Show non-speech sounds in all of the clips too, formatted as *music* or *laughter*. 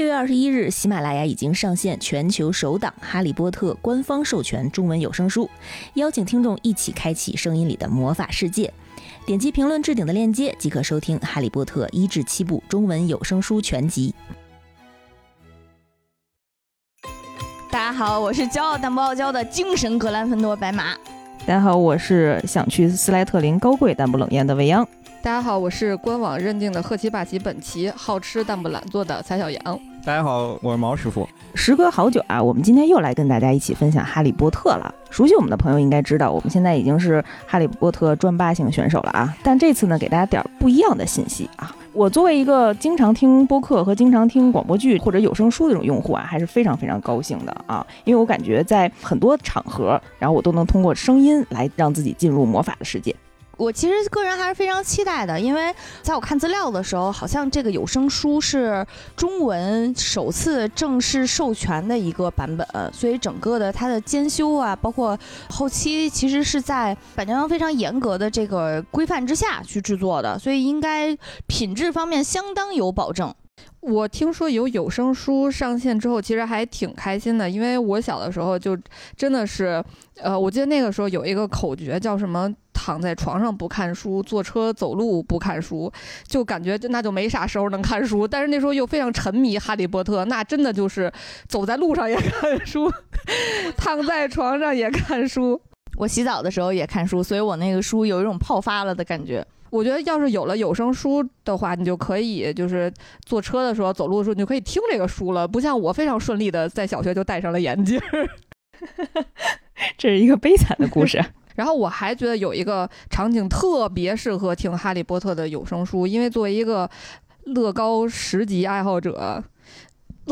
六月二十一日，喜马拉雅已经上线全球首档《哈利波特》官方授权中文有声书，邀请听众一起开启声音里的魔法世界。点击评论置顶的链接即可收听《哈利波特》一至七部中文有声书全集。大家好，我是骄傲但不傲娇的精神格兰芬多白马。大家好，我是想去斯莱特林高贵但不冷艳的未央。大家好，我是官网认定的赫奇巴奇本奇，好吃但不懒做的蔡小杨。大家好，我是毛师傅。时隔好久啊，我们今天又来跟大家一起分享《哈利波特》了。熟悉我们的朋友应该知道，我们现在已经是《哈利波特》专八型选手了啊。但这次呢，给大家点不一样的信息啊。我作为一个经常听播客和经常听广播剧或者有声书的这种用户啊，还是非常非常高兴的啊，因为我感觉在很多场合，然后我都能通过声音来让自己进入魔法的世界。我其实个人还是非常期待的，因为在我看资料的时候，好像这个有声书是中文首次正式授权的一个版本，所以整个的它的监修啊，包括后期，其实是在版权方非常严格的这个规范之下去制作的，所以应该品质方面相当有保证。我听说有有声书上线之后，其实还挺开心的，因为我小的时候就真的是，呃，我记得那个时候有一个口诀叫什么“躺在床上不看书，坐车走路不看书”，就感觉就那就没啥时候能看书。但是那时候又非常沉迷《哈利波特》，那真的就是走在路上也看书，*laughs* 躺在床上也看书。*laughs* 我洗澡的时候也看书，所以我那个书有一种泡发了的感觉。*laughs* 我觉得要是有了有声书的话，你就可以就是坐车的时候、走路的时候，你就可以听这个书了。不像我非常顺利的在小学就戴上了眼镜。这是一个悲惨的故事。*laughs* 然后我还觉得有一个场景特别适合听《哈利波特》的有声书，因为作为一个乐高十级爱好者。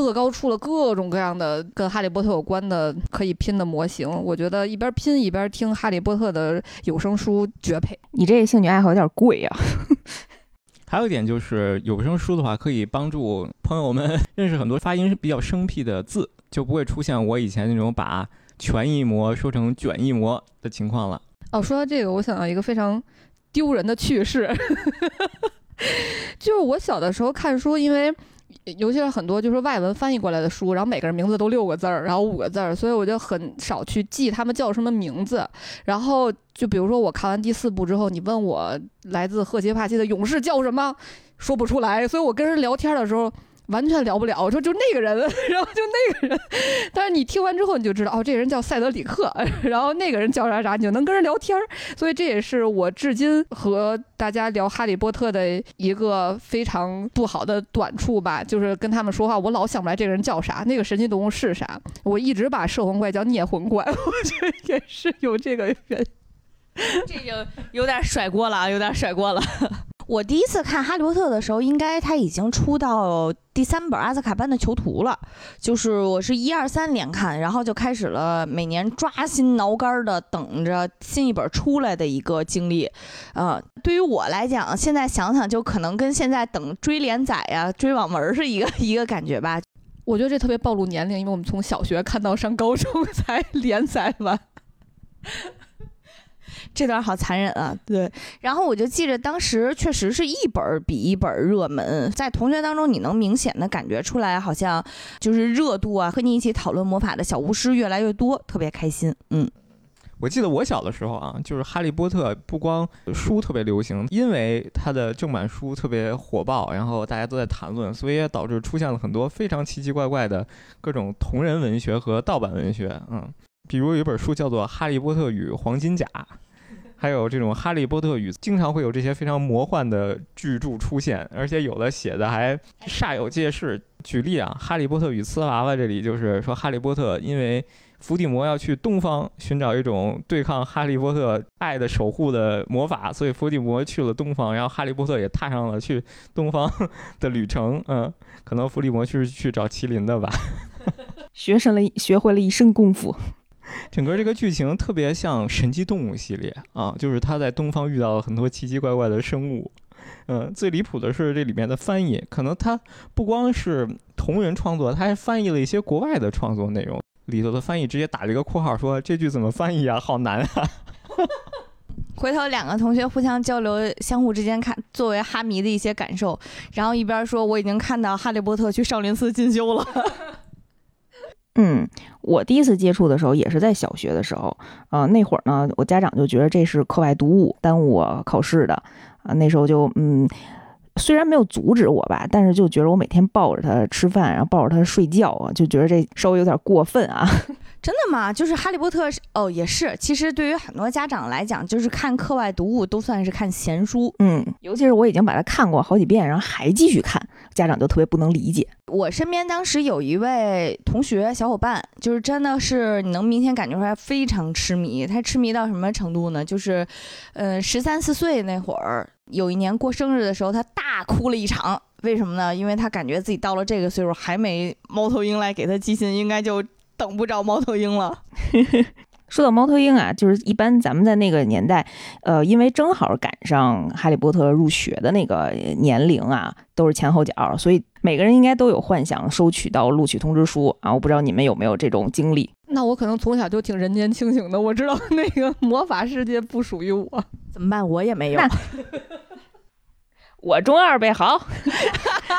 乐高出了各种各样的跟哈利波特有关的可以拼的模型，我觉得一边拼一边听哈利波特的有声书绝配。你这兴趣爱好有点贵呀。*laughs* 还有一点就是有声书的话，可以帮助朋友们认识很多发音比较生僻的字，就不会出现我以前那种把全一模说成卷一模的情况了。哦，说到这个，我想到一个非常丢人的趣事，*laughs* 就是我小的时候看书，因为。尤其是很多就是外文翻译过来的书，然后每个人名字都六个字儿，然后五个字儿，所以我就很少去记他们叫什么名字。然后就比如说我看完第四部之后，你问我来自赫奇帕奇的勇士叫什么，说不出来。所以我跟人聊天的时候。完全聊不了，我说就那个人，*laughs* 然后就那个人，但是你听完之后你就知道，哦，这 *laughs* 个人叫塞德里克，然后那个人叫啥啥，你就能跟人聊天儿。所以这也是我至今和大家聊哈利波特的一个非常不好的短处吧，就是跟他们说话，我老想不来这个人叫啥，那个神奇动物是啥，我一直把摄魂怪叫孽魂怪，*laughs* 我觉得也是有这个原因。这就有点甩锅了啊，有点甩锅了。我第一次看《哈利波特》的时候，应该他已经出到第三本《阿兹卡班的囚徒》了。就是我是一二三连看，然后就开始了每年抓心挠肝的等着新一本出来的一个经历。呃，对于我来讲，现在想想就可能跟现在等追连载呀、追网文是一个一个感觉吧。我觉得这特别暴露年龄，因为我们从小学看到上高中才连载完。这段好残忍啊！对，然后我就记着，当时确实是一本比一本热门，在同学当中，你能明显的感觉出来，好像就是热度啊，和你一起讨论魔法的小巫师越来越多，特别开心。嗯，我记得我小的时候啊，就是《哈利波特》不光书特别流行，因为它的正版书特别火爆，然后大家都在谈论，所以也导致出现了很多非常奇奇怪怪的各种同人文学和盗版文学。嗯，比如有一本书叫做《哈利波特与黄金甲》。还有这种《哈利波特》语，经常会有这些非常魔幻的巨著出现，而且有的写的还煞有介事。举例啊，《哈利波特与瓷娃娃》这里就是说，哈利波特因为伏地魔要去东方寻找一种对抗哈利波特爱的守护的魔法，所以伏地魔去了东方，然后哈利波特也踏上了去东方的旅程。嗯，可能伏地魔是去找麒麟的吧，*laughs* 学成了，学会了一身功夫。整个这个剧情特别像神奇动物系列啊，就是他在东方遇到了很多奇奇怪怪的生物。嗯，最离谱的是这里面的翻译，可能他不光是同人创作，他还翻译了一些国外的创作内容。里头的翻译直接打了一个括号，说这句怎么翻译啊？好难啊！*laughs* 回头两个同学互相交流，相互之间看作为哈迷的一些感受，然后一边说我已经看到哈利波特去少林寺进修了。嗯，我第一次接触的时候也是在小学的时候，呃，那会儿呢，我家长就觉得这是课外读物，耽误我考试的，啊、那时候就嗯。虽然没有阻止我吧，但是就觉得我每天抱着他吃饭，然后抱着他睡觉啊，就觉得这稍微有点过分啊。*laughs* 真的吗？就是哈利波特是哦，也是。其实对于很多家长来讲，就是看课外读物都算是看闲书。嗯，尤其是我已经把它看过好几遍，然后还继续看，家长就特别不能理解。我身边当时有一位同学小伙伴，就是真的是你能明显感觉出来非常痴迷。他痴迷到什么程度呢？就是，呃，十三四岁那会儿，有一年过生日的时候，他大哭了一场。为什么呢？因为他感觉自己到了这个岁数，还没猫头鹰来给他寄信，应该就等不着猫头鹰了。*laughs* 说到猫头鹰啊，就是一般咱们在那个年代，呃，因为正好赶上哈利波特入学的那个年龄啊，都是前后脚，所以每个人应该都有幻想收取到录取通知书啊。我不知道你们有没有这种经历？那我可能从小就挺人间清醒的，我知道 *laughs* 那个魔法世界不属于我。*laughs* 怎么办？我也没有。*laughs* 我中二呗，好，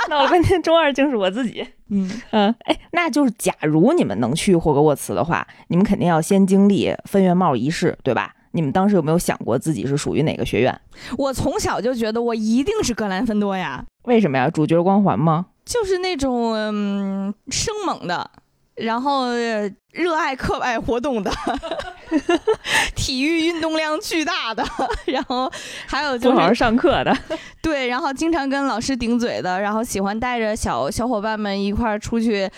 闹了半天中二竟是我自己。嗯嗯，哎，那就是假如你们能去霍格沃茨的话，你们肯定要先经历分院帽仪式，对吧？你们当时有没有想过自己是属于哪个学院？我从小就觉得我一定是格兰芬多呀，为什么呀？主角光环吗？就是那种嗯生猛的，然后呃热爱课外活动的，*laughs* 体育运动量巨大的，然后还有就不好好上课的。*laughs* 对，然后经常跟老师顶嘴的，然后喜欢带着小小伙伴们一块儿出去。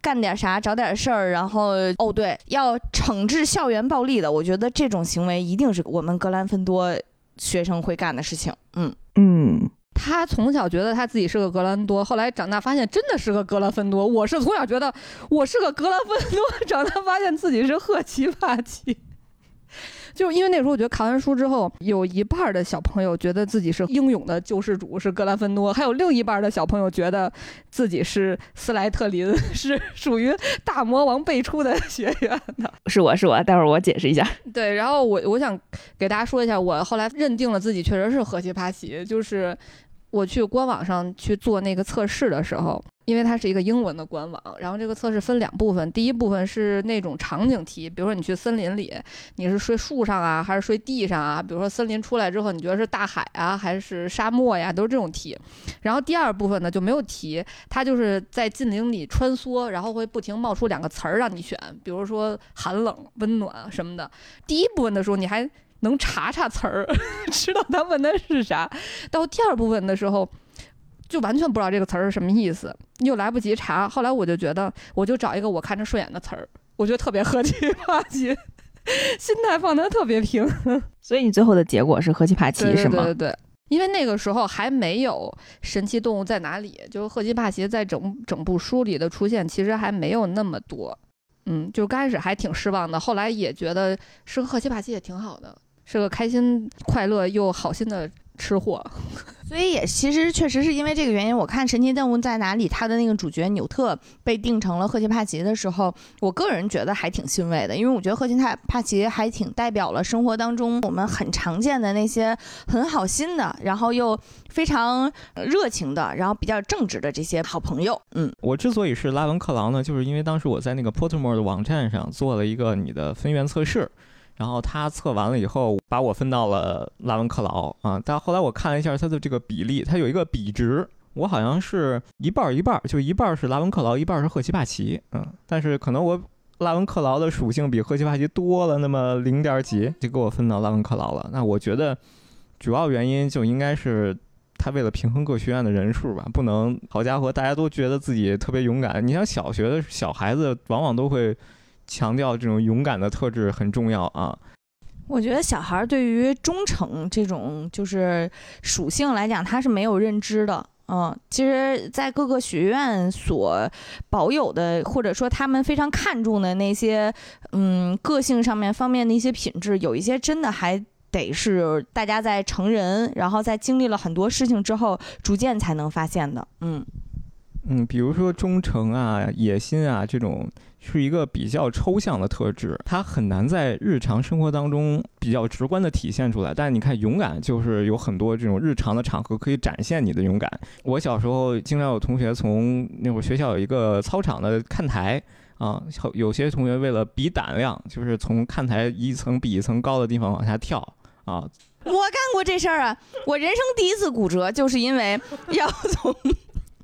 干点啥，找点事儿，然后哦对，要惩治校园暴力的，我觉得这种行为一定是我们格兰芬多学生会干的事情。嗯，嗯，他从小觉得他自己是个格兰多，后来长大发现真的是个格兰芬多。我是从小觉得我是个格兰芬多，*laughs* 长大发现自己是赫奇帕奇。就是因为那时候，我觉得看完书之后，有一半儿的小朋友觉得自己是英勇的救世主，是格兰芬多；还有另一半儿的小朋友觉得自己是斯莱特林，*laughs* 是属于大魔王辈出的学院的。是我是我，待会儿我解释一下。*laughs* 对，然后我我想给大家说一下，我后来认定了自己确实是赫奇帕奇，就是我去官网上去做那个测试的时候，因为它是一个英文的官网，然后这个测试分两部分，第一部分是那种场景题，比如说你去森林里，你是睡树上啊，还是睡地上啊？比如说森林出来之后，你觉得是大海啊，还是沙漠呀？都是这种题。然后第二部分呢就没有题，它就是在近邻里穿梭，然后会不停冒出两个词儿让你选，比如说寒冷、温暖什么的。第一部分的时候你还能查查词儿，*laughs* 知道他问的是啥。到第二部分的时候，就完全不知道这个词儿是什么意思，又来不及查。后来我就觉得，我就找一个我看着顺眼的词儿，我觉得特别合气话题，*laughs* 心态放得特别平。*laughs* 所以你最后的结果是赫奇帕奇是吗？对对对。因为那个时候还没有神奇动物在哪里，就是赫奇帕奇在整整部书里的出现，其实还没有那么多。嗯，就是刚开始还挺失望的，后来也觉得是个赫奇帕奇也挺好的，是个开心、快乐又好心的吃货。所以也其实确实是因为这个原因，我看《神奇动物在哪里》它的那个主角纽特被定成了赫奇帕奇的时候，我个人觉得还挺欣慰的，因为我觉得赫奇帕帕奇还挺代表了生活当中我们很常见的那些很好心的，然后又非常呃热情的，然后比较正直的这些好朋友。嗯，我之所以是拉文克劳呢，就是因为当时我在那个 Pottermore 的网站上做了一个你的分院测试，然后他测完了以后把我分到了拉文克劳啊，但后来我看了一下他的这个比例，他有一个比值。我好像是一半儿一半儿，就一半儿是拉文克劳，一半儿是赫奇帕奇，嗯，但是可能我拉文克劳的属性比赫奇帕奇多了那么零点几，就给我分到拉文克劳了。那我觉得主要原因就应该是他为了平衡各学院的人数吧，不能好家伙，大家都觉得自己特别勇敢。你像小学的小孩子，往往都会强调这种勇敢的特质很重要啊。我觉得小孩儿对于忠诚这种就是属性来讲，他是没有认知的。嗯，其实，在各个学院所保有的，或者说他们非常看重的那些，嗯，个性上面方面的一些品质，有一些真的还得是大家在成人，然后在经历了很多事情之后，逐渐才能发现的。嗯，嗯，比如说忠诚啊、野心啊这种。是一个比较抽象的特质，它很难在日常生活当中比较直观的体现出来。但你看，勇敢就是有很多这种日常的场合可以展现你的勇敢。我小时候经常有同学从那会儿学校有一个操场的看台啊，有些同学为了比胆量，就是从看台一层比一层高的地方往下跳啊。我干过这事儿啊！我人生第一次骨折就是因为要从。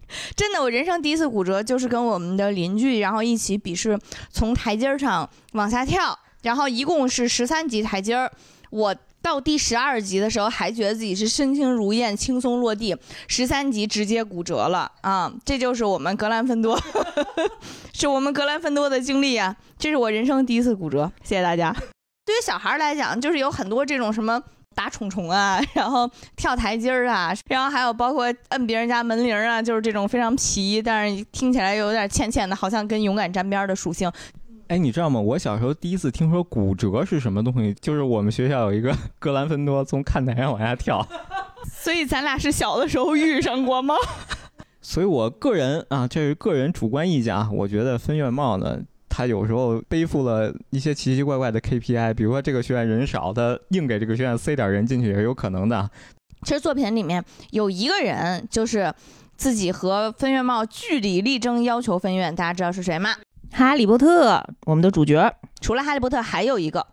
*laughs* 真的，我人生第一次骨折就是跟我们的邻居，然后一起比试从台阶上往下跳，然后一共是十三级台阶儿，我到第十二级的时候还觉得自己是身轻如燕，轻松落地，十三级直接骨折了啊！这就是我们格兰芬多，*laughs* 是我们格兰芬多的经历啊！这是我人生第一次骨折，谢谢大家。对于小孩来讲，就是有很多这种什么。打虫虫啊，*laughs* 然后跳台阶儿啊，然后还有包括摁别人家门铃啊，就是这种非常皮，但是听起来有点欠欠的，好像跟勇敢沾边的属性。哎，你知道吗？我小时候第一次听说骨折是什么东西，就是我们学校有一个 *laughs* 格兰芬多从看台上往下跳。*laughs* 所以咱俩是小的时候遇上过吗？所以我个人啊，这是个人主观意见啊，我觉得分院帽呢。他有时候背负了一些奇奇怪怪的 KPI，比如说这个学院人少，他硬给这个学院塞点人进去也是有可能的。其实作品里面有一个人，就是自己和分院帽据理力争，要求分院。大家知道是谁吗？哈利波特，我们的主角。除了哈利波特，还有一个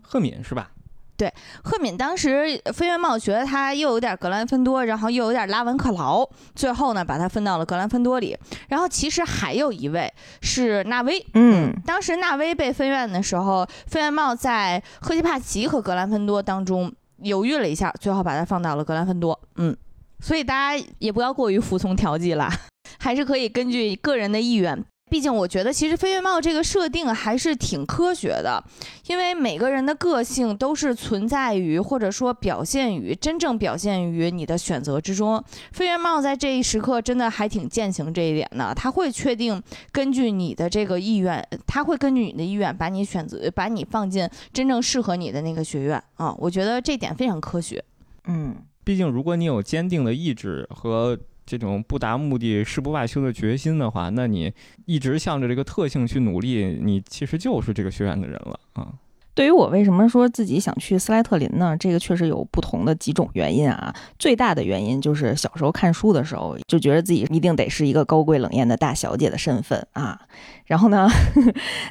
赫敏，是吧？对，赫敏当时飞院帽觉得他又有点格兰芬多，然后又有点拉文克劳，最后呢把他分到了格兰芬多里。然后其实还有一位是纳威，嗯，当时纳威被分院的时候，飞院帽在赫奇帕奇和格兰芬多当中犹豫了一下，最后把他放到了格兰芬多。嗯，所以大家也不要过于服从调剂啦，*laughs* 还是可以根据个人的意愿。毕竟，我觉得其实飞跃帽这个设定还是挺科学的，因为每个人的个性都是存在于或者说表现于真正表现于你的选择之中。飞跃帽在这一时刻真的还挺践行这一点的，他会确定根据你的这个意愿，他会根据你的意愿把你选择，把你放进真正适合你的那个学院啊。我觉得这点非常科学。嗯，毕竟如果你有坚定的意志和。这种不达目的誓不罢休的决心的话，那你一直向着这个特性去努力，你其实就是这个学院的人了啊。对于我为什么说自己想去斯莱特林呢？这个确实有不同的几种原因啊。最大的原因就是小时候看书的时候就觉得自己一定得是一个高贵冷艳的大小姐的身份啊。*laughs* 然后呢，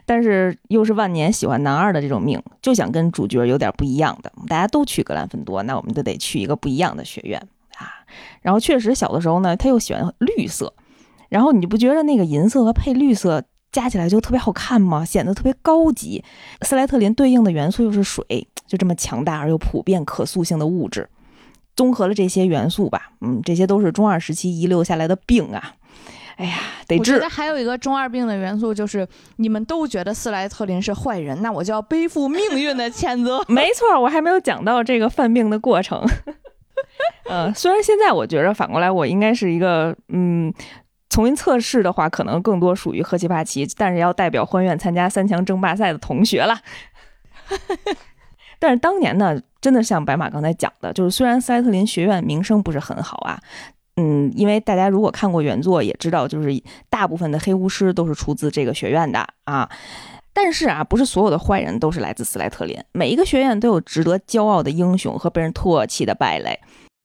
但是又是万年喜欢男二的这种命，就想跟主角有点不一样的。大家都去格兰芬多，那我们就得去一个不一样的学院。啊，然后确实小的时候呢，他又喜欢绿色，然后你不觉得那个银色和配绿色加起来就特别好看吗？显得特别高级。斯莱特林对应的元素又是水，就这么强大而又普遍可塑性的物质，综合了这些元素吧，嗯，这些都是中二时期遗留下来的病啊。哎呀，得治。我觉得还有一个中二病的元素就是，你们都觉得斯莱特林是坏人，那我就要背负命运的谴责。*laughs* 没错，我还没有讲到这个犯病的过程。*laughs* 呃，虽然现在我觉着反过来，我应该是一个嗯，重新测试的话，可能更多属于赫奇帕奇，但是要代表欢院参加三强争霸赛的同学了。*laughs* 但是当年呢，真的像白马刚才讲的，就是虽然斯莱特林学院名声不是很好啊，嗯，因为大家如果看过原作也知道，就是大部分的黑巫师都是出自这个学院的啊。但是啊，不是所有的坏人都是来自斯莱特林，每一个学院都有值得骄傲的英雄和被人唾弃的败类。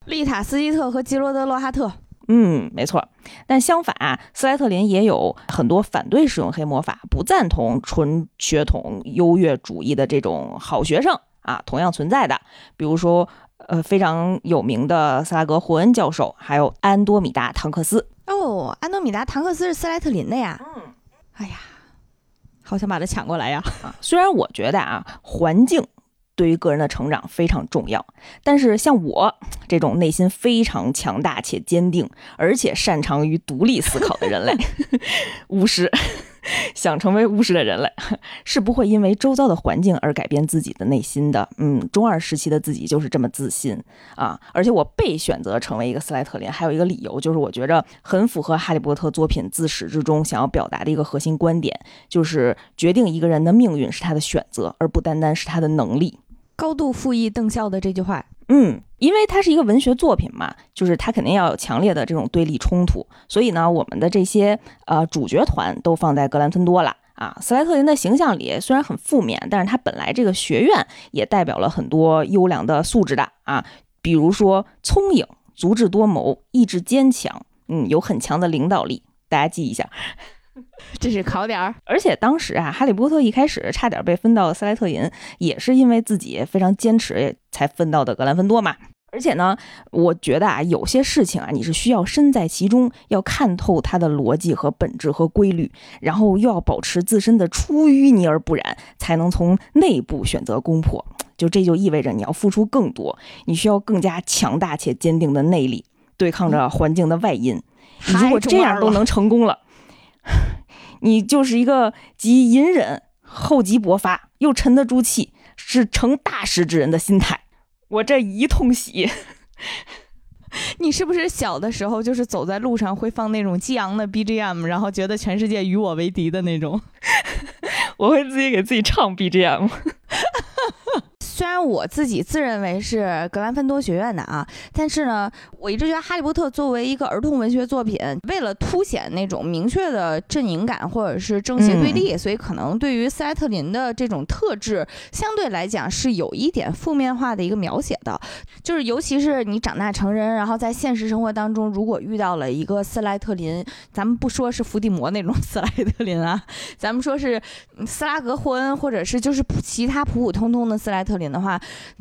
丽塔斯基特和吉罗德洛哈特，嗯，没错。但相反啊，斯莱特林也有很多反对使用黑魔法、不赞同纯血统优越主义的这种好学生啊，同样存在的。比如说，呃，非常有名的萨拉格霍恩教授，还有安多米达唐克斯。哦，安多米达唐克斯是斯莱特林的呀。嗯，哎呀，好想把他抢过来呀。啊，虽然我觉得啊，环境。对于个人的成长非常重要，但是像我这种内心非常强大且坚定，而且擅长于独立思考的人类，*laughs* 巫师，*laughs* 想成为巫师的人类，是不会因为周遭的环境而改变自己的内心的。嗯，中二时期的自己就是这么自信啊！而且我被选择成为一个斯莱特林，还有一个理由就是我觉着很符合哈利波特作品自始至终想要表达的一个核心观点，就是决定一个人的命运是他的选择，而不单单是他的能力。高度复议邓笑的这句话，嗯，因为它是一个文学作品嘛，就是它肯定要有强烈的这种对立冲突，所以呢，我们的这些呃主角团都放在格兰芬多了啊。斯莱特林的形象里虽然很负面，但是他本来这个学院也代表了很多优良的素质的啊，比如说聪颖、足智多谋、意志坚强，嗯，有很强的领导力，大家记一下。*laughs* 这是考点儿。而且当时啊，哈利波特一开始差点被分到斯莱特林，也是因为自己非常坚持才分到的格兰芬多嘛。而且呢，我觉得啊，有些事情啊，你是需要身在其中，要看透它的逻辑和本质和规律，然后又要保持自身的出淤泥而不染，才能从内部选择攻破。就这就意味着你要付出更多，你需要更加强大且坚定的内力，对抗着环境的外因。你如果这样都能成功了。*laughs* 你就是一个集隐忍、厚积薄发又沉得住气，是成大事之人的心态。我这一通喜。*laughs* 你是不是小的时候就是走在路上会放那种激昂的 BGM，然后觉得全世界与我为敌的那种？*laughs* 我会自己给自己唱 BGM。虽然我自己自认为是格兰芬多学院的啊，但是呢，我一直觉得《哈利波特》作为一个儿童文学作品，为了凸显那种明确的阵营感或者是正邪对立，所以可能对于斯莱特林的这种特质，相对来讲是有一点负面化的一个描写的。就是尤其是你长大成人，然后在现实生活当中，如果遇到了一个斯莱特林，咱们不说是伏地魔那种 *laughs* 斯莱特林啊，咱们说是斯拉格霍恩，或者是就是其他普普通通的斯莱特林。的话，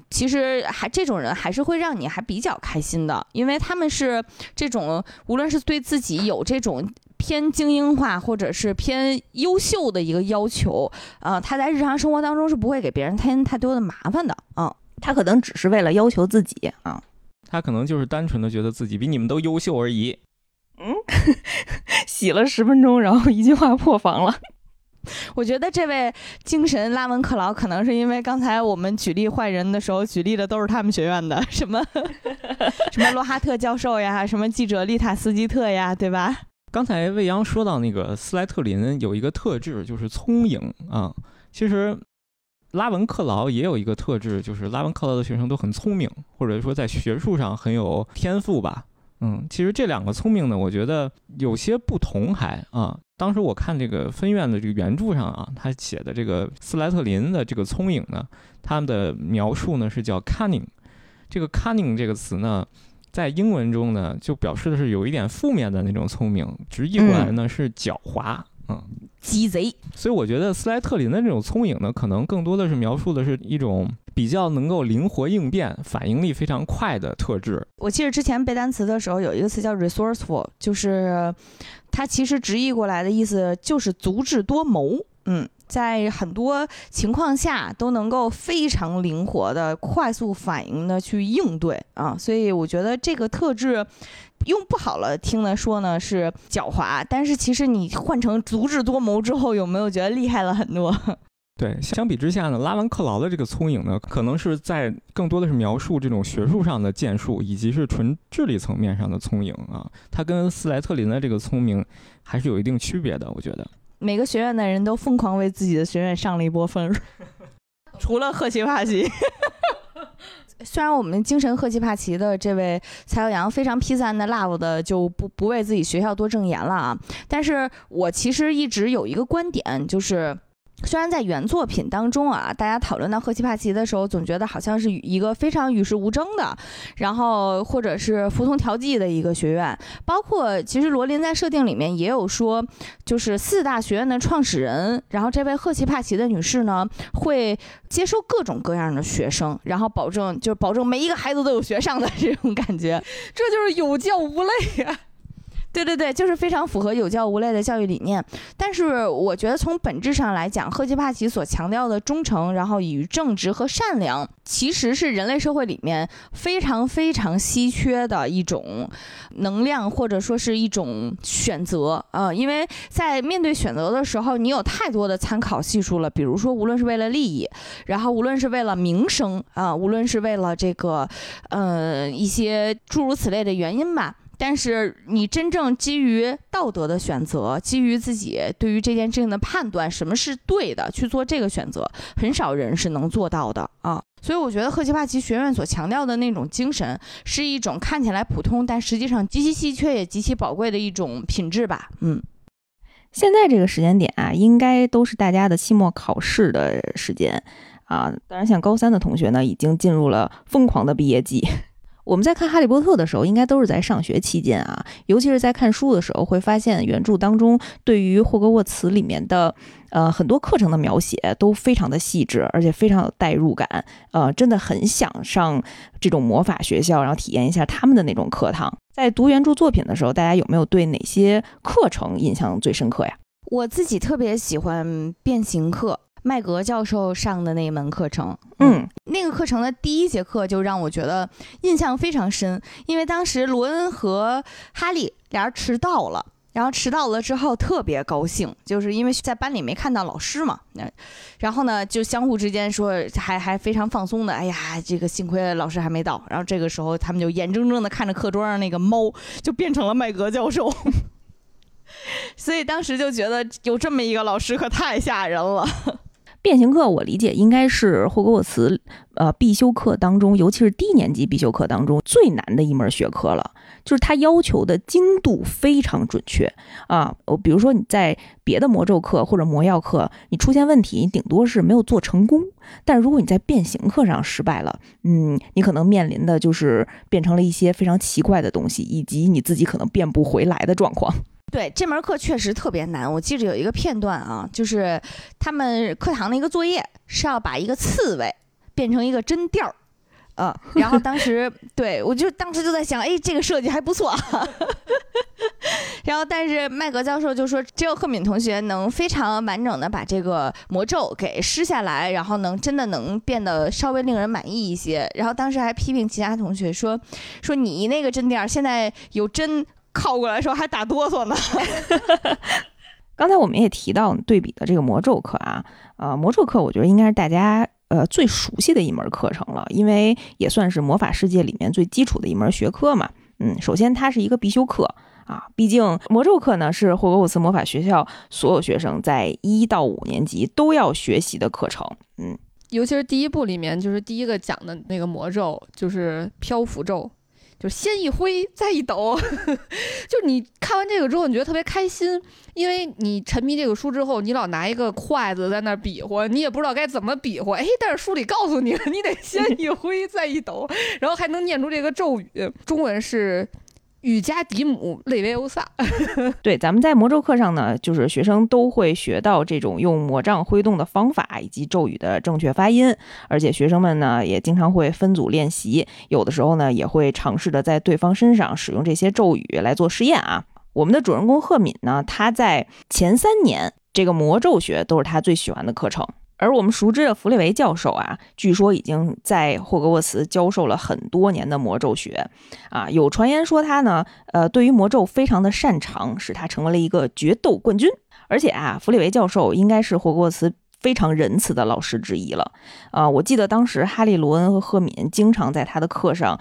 其实还这种人还是会让你还比较开心的，因为他们是这种无论是对自己有这种偏精英化或者是偏优秀的一个要求，啊，他在日常生活当中是不会给别人添太多的麻烦的，嗯，他可能只是为了要求自己啊，他可能就是单纯的觉得自己比你们都优秀而已。嗯，*laughs* 洗了十分钟，然后一句话破防了。*laughs* 我觉得这位精神拉文克劳可能是因为刚才我们举例坏人的时候举例的都是他们学院的，什么 *laughs* 什么罗哈特教授呀，什么记者丽塔斯基特呀，对吧？刚才未央说到那个斯莱特林有一个特质就是聪颖啊，其实拉文克劳也有一个特质，就是拉文克劳的学生都很聪明，或者说在学术上很有天赋吧。嗯，其实这两个聪明呢，我觉得有些不同，还啊。当时我看这个分院的这个原著上啊，他写的这个斯莱特林的这个聪颖呢，他们的描述呢是叫 cunning。这个 cunning 这个词呢，在英文中呢，就表示的是有一点负面的那种聪明，直译过来呢是狡猾。嗯，鸡贼。所以我觉得斯莱特林的这种聪颖呢，可能更多的是描述的是一种比较能够灵活应变、反应力非常快的特质。我记得之前背单词的时候有一个词叫 resourceful，就是它其实直译过来的意思就是足智多谋。嗯，在很多情况下都能够非常灵活的、快速反应的去应对啊。所以我觉得这个特质。用不好了听的说呢是狡猾，但是其实你换成足智多谋之后，有没有觉得厉害了很多？*laughs* 对，相比之下呢，拉文克劳的这个聪颖呢，可能是在更多的是描述这种学术上的建树，以及是纯智力层面上的聪颖啊。他跟斯莱特林的这个聪明还是有一定区别的，我觉得。每个学院的人都疯狂为自己的学院上了一波分，*laughs* 除了赫奇帕奇。虽然我们精神赫奇帕奇的这位蔡耀阳非常 P 三的 love 的就不不为自己学校多证言了啊，但是我其实一直有一个观点就是。虽然在原作品当中啊，大家讨论到赫奇帕奇的时候，总觉得好像是一个非常与世无争的，然后或者是服从调剂的一个学院。包括其实罗琳在设定里面也有说，就是四大学院的创始人，然后这位赫奇帕奇的女士呢，会接收各种各样的学生，然后保证就是保证每一个孩子都有学上的这种感觉，这就是有教无类呀。对对对，就是非常符合有教无类的教育理念。但是我觉得从本质上来讲，赫奇帕奇所强调的忠诚，然后与正直和善良，其实是人类社会里面非常非常稀缺的一种能量，或者说是一种选择啊。因为在面对选择的时候，你有太多的参考系数了。比如说，无论是为了利益，然后无论是为了名声啊，无论是为了这个呃一些诸如此类的原因吧。但是你真正基于道德的选择，基于自己对于这件事情的判断，什么是对的，去做这个选择，很少人是能做到的啊。所以我觉得赫奇帕奇学院所强调的那种精神，是一种看起来普通，但实际上极其稀缺也极其宝贵的一种品质吧。嗯，现在这个时间点啊，应该都是大家的期末考试的时间啊。当然，像高三的同学呢，已经进入了疯狂的毕业季。我们在看《哈利波特》的时候，应该都是在上学期间啊，尤其是在看书的时候，会发现原著当中对于霍格沃茨里面的呃很多课程的描写都非常的细致，而且非常有代入感，呃，真的很想上这种魔法学校，然后体验一下他们的那种课堂。在读原著作品的时候，大家有没有对哪些课程印象最深刻呀？我自己特别喜欢变形课。麦格教授上的那一门课程，嗯，那个课程的第一节课就让我觉得印象非常深，因为当时罗恩和哈利俩人迟到了，然后迟到了之后特别高兴，就是因为在班里没看到老师嘛，那然后呢就相互之间说还还非常放松的，哎呀，这个幸亏老师还没到，然后这个时候他们就眼睁睁的看着课桌上那个猫就变成了麦格教授。*laughs* 所以当时就觉得有这么一个老师可太吓人了。变形课我理解应该是霍格沃茨呃必修课当中，尤其是低年级必修课当中最难的一门学科了。就是它要求的精度非常准确啊。我比如说你在别的魔咒课或者魔药课，你出现问题，你顶多是没有做成功。但如果你在变形课上失败了，嗯，你可能面临的就是变成了一些非常奇怪的东西，以及你自己可能变不回来的状况。对这门课确实特别难，我记着有一个片段啊，就是他们课堂的一个作业是要把一个刺猬变成一个针垫儿，呃，然后当时 *laughs* 对我就当时就在想，哎，这个设计还不错。*laughs* 然后但是麦格教授就说，只有赫敏同学能非常完整的把这个魔咒给施下来，然后能真的能变得稍微令人满意一些。然后当时还批评其他同学说，说你那个针垫儿现在有针。靠过来时候还打哆嗦呢。*laughs* 刚才我们也提到对比的这个魔咒课啊，呃，魔咒课我觉得应该是大家呃最熟悉的一门课程了，因为也算是魔法世界里面最基础的一门学科嘛。嗯，首先它是一个必修课啊，毕竟魔咒课呢是霍格沃茨魔法学校所有学生在一到五年级都要学习的课程。嗯，尤其是第一部里面，就是第一个讲的那个魔咒，就是漂浮咒。就先一挥，再一抖，*laughs* 就你看完这个之后，你觉得特别开心，因为你沉迷这个书之后，你老拿一个筷子在那比划，你也不知道该怎么比划，哎，但是书里告诉你了，你得先一挥，再一抖，然后还能念出这个咒语，中文是。雨加迪姆雷维欧萨，*laughs* 对，咱们在魔咒课上呢，就是学生都会学到这种用魔杖挥动的方法以及咒语的正确发音，而且学生们呢也经常会分组练习，有的时候呢也会尝试着在对方身上使用这些咒语来做实验啊。我们的主人公赫敏呢，他在前三年这个魔咒学都是他最喜欢的课程。而我们熟知的弗列维教授啊，据说已经在霍格沃茨教授了很多年的魔咒学，啊，有传言说他呢，呃，对于魔咒非常的擅长，使他成为了一个决斗冠军。而且啊，弗列维教授应该是霍格沃茨非常仁慈的老师之一了。啊，我记得当时哈利、罗恩和赫敏经常在他的课上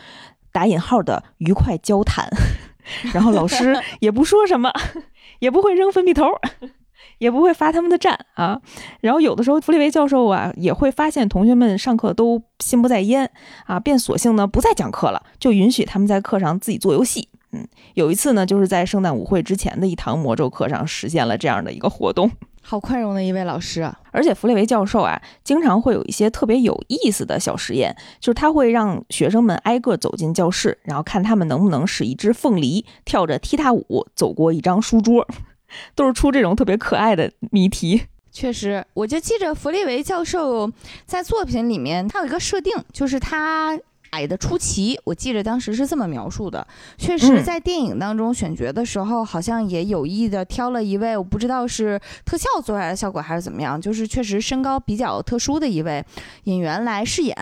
打引号的愉快交谈，*laughs* 然后老师也不说什么，*laughs* 也不会扔粉笔头。*laughs* 也不会罚他们的站啊，然后有的时候弗利维教授啊也会发现同学们上课都心不在焉啊，便索性呢不再讲课了，就允许他们在课上自己做游戏。嗯，有一次呢，就是在圣诞舞会之前的一堂魔咒课上实现了这样的一个活动。好宽容的一位老师啊！而且弗利维教授啊，经常会有一些特别有意思的小实验，就是他会让学生们挨个走进教室，然后看他们能不能使一只凤梨跳着踢踏舞走过一张书桌。都是出这种特别可爱的谜题。确实，我就记着弗利维教授在作品里面，他有一个设定，就是他矮的出奇。我记着当时是这么描述的。确实，在电影当中选角的时候，好像也有意的挑了一位，我不知道是特效做出来的效果还是怎么样，就是确实身高比较特殊的一位演员来饰演。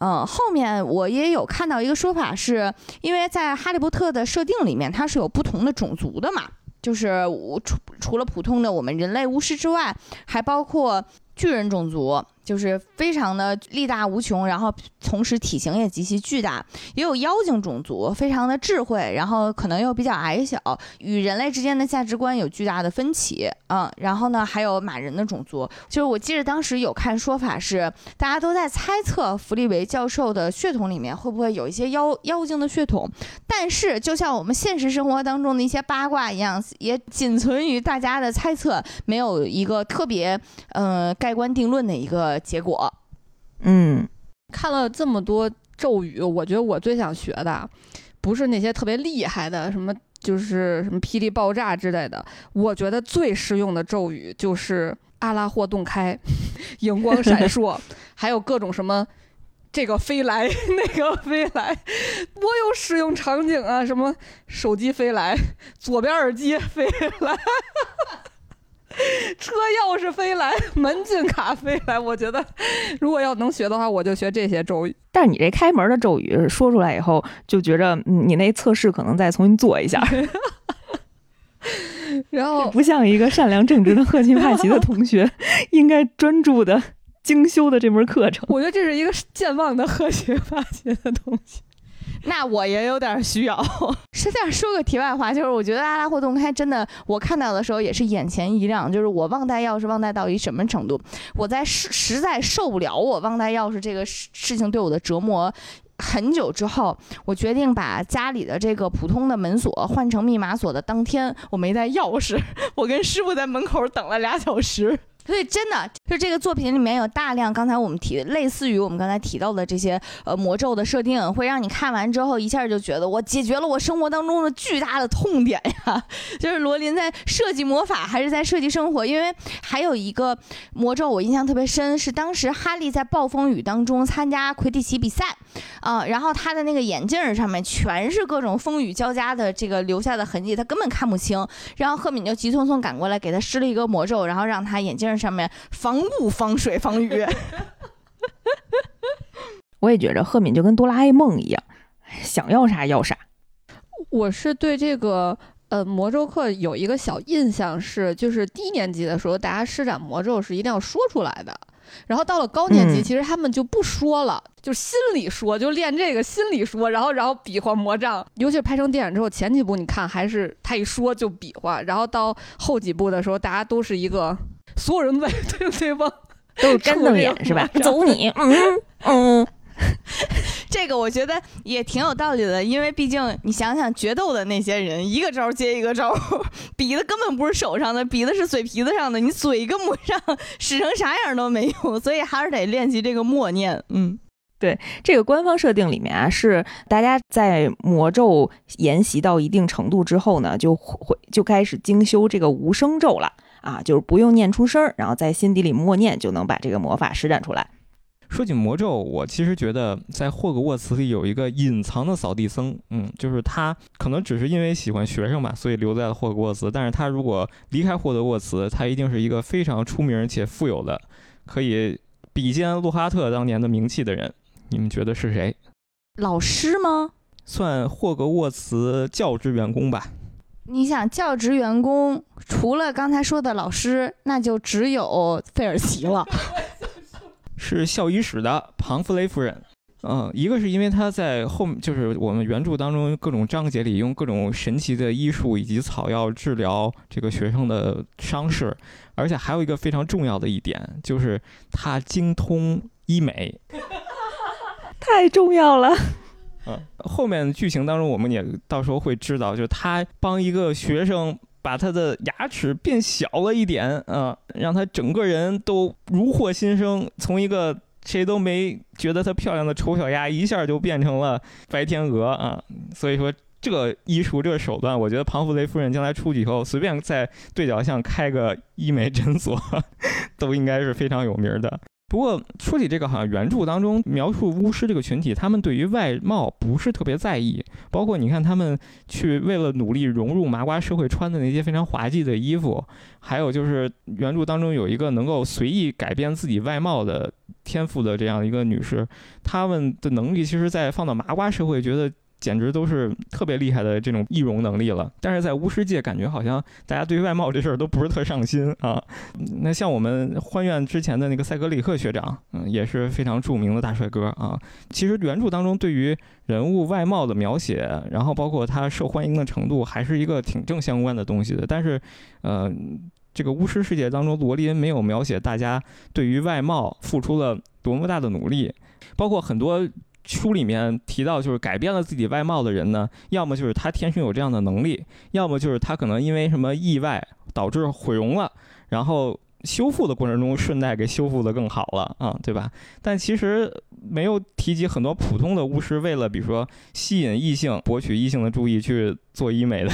嗯，后面我也有看到一个说法，是因为在哈利波特的设定里面，它是有不同的种族的嘛。就是除除了普通的我们人类巫师之外，还包括巨人种族，就是非常的力大无穷，然后同时体型也极其巨大。也有妖精种族，非常的智慧，然后可能又比较矮小，与人类之间的价值观有巨大的分歧。嗯，然后呢，还有马人的种族，就是我记得当时有看说法是，大家都在猜测弗利维教授的血统里面会不会有一些妖妖精的血统，但是就像我们现实生活当中的一些八卦一样，也仅存于大家的猜测，没有一个特别呃盖棺定论的一个结果。嗯，看了这么多咒语，我觉得我最想学的不是那些特别厉害的什么。就是什么霹雳爆炸之类的，我觉得最实用的咒语就是阿拉霍洞开，*laughs* 荧光闪烁，*laughs* 还有各种什么这个飞来 *laughs* 那个飞来，多有使用场景啊！什么手机飞来，左边耳机飞来。*laughs* 车钥匙飞来，门禁卡飞来。我觉得，如果要能学的话，我就学这些咒语。但是你这开门的咒语说出来以后，就觉着你那测试可能再重新做一下。*laughs* 然后不像一个善良正直的赫钦帕奇的同学 *laughs* 应该专注的精修的这门课程。我觉得这是一个健忘的赫钦帕奇的同学。那我也有点需要。*laughs* 实在说个题外话，就是我觉得阿拉霍洞开真的，我看到的时候也是眼前一亮。就是我忘带钥匙忘带到一什么程度？我在实实在受不了我忘带钥匙这个事事情对我的折磨很久之后，我决定把家里的这个普通的门锁换成密码锁的当天，我没带钥匙，*laughs* 我跟师傅在门口等了俩小时。所以真的，就这个作品里面有大量刚才我们提类似于我们刚才提到的这些呃魔咒的设定，会让你看完之后一下就觉得我解决了我生活当中的巨大的痛点呀。*laughs* 就是罗琳在设计魔法还是在设计生活？因为还有一个魔咒我印象特别深，是当时哈利在暴风雨当中参加魁地奇比赛，啊，然后他的那个眼镜上面全是各种风雨交加的这个留下的痕迹，他根本看不清。然后赫敏就急匆匆赶过来给他施了一个魔咒，然后让他眼镜。上面防雾、防水、防雨。*laughs* 我也觉着赫敏就跟哆啦 A 梦一样，想要啥要啥。我是对这个呃魔咒课有一个小印象是，就是低年级的时候，大家施展魔咒是一定要说出来的。然后到了高年级，其实他们就不说了，就心里说，就练这个心里说，然后然后比划魔杖。尤其是拍成电影之后，前几部你看还是他一说就比划，然后到后几部的时候，大家都是一个。所有人都在 *laughs* 对对方都是干瞪眼是吧？走你，*laughs* 嗯嗯，*laughs* 这个我觉得也挺有道理的，因为毕竟你想想决斗的那些人，一个招接一个招，比的根本不是手上的，比的是嘴皮子上的，你嘴跟不上，使成啥样都没用，所以还是得练习这个默念。嗯，对，这个官方设定里面啊，是大家在魔咒研习到一定程度之后呢，就会就开始精修这个无声咒了。啊，就是不用念出声儿，然后在心底里默念，就能把这个魔法施展出来。说起魔咒，我其实觉得在霍格沃茨里有一个隐藏的扫地僧，嗯，就是他可能只是因为喜欢学生吧，所以留在了霍格沃茨。但是他如果离开霍格沃茨，他一定是一个非常出名且富有的，可以比肩洛哈特当年的名气的人。你们觉得是谁？老师吗？算霍格沃茨教职员工吧。你想教职员工，除了刚才说的老师，那就只有费尔奇了。*laughs* 是校医室的庞弗雷夫人。嗯，一个是因为他在后，就是我们原著当中各种章节里用各种神奇的医术以及草药治疗这个学生的伤势，而且还有一个非常重要的一点，就是他精通医美。*laughs* 太重要了。嗯，后面剧情当中我们也到时候会知道，就他帮一个学生把他的牙齿变小了一点，嗯，让他整个人都如获新生，从一个谁都没觉得她漂亮的丑小鸭，一下就变成了白天鹅啊！所以说这个医术这个手段，我觉得庞弗雷夫人将来出去以后，随便在对角巷开个医美诊所，*laughs* 都应该是非常有名的。不过说起这个，好像原著当中描述巫师这个群体，他们对于外貌不是特别在意。包括你看他们去为了努力融入麻瓜社会穿的那些非常滑稽的衣服，还有就是原著当中有一个能够随意改变自己外貌的天赋的这样一个女士，他们的能力其实，在放到麻瓜社会，觉得简直都是特别厉害的这种易容能力了。但是在巫师界，感觉好像大家对外貌这事儿都不是特上心啊。那像我们欢院之前的那个塞格里克学长，嗯，也是非常著名的大帅哥啊。其实原著当中对于人物外貌的描写，然后包括他受欢迎的程度，还是一个挺正相关的东西的。但是，呃。这个巫师世界当中，罗琳没有描写大家对于外貌付出了多么大的努力，包括很多书里面提到，就是改变了自己外貌的人呢，要么就是他天生有这样的能力，要么就是他可能因为什么意外导致毁容了，然后修复的过程中顺带给修复的更好了啊，对吧？但其实没有提及很多普通的巫师为了比如说吸引异性、博取异性的注意去做医美的。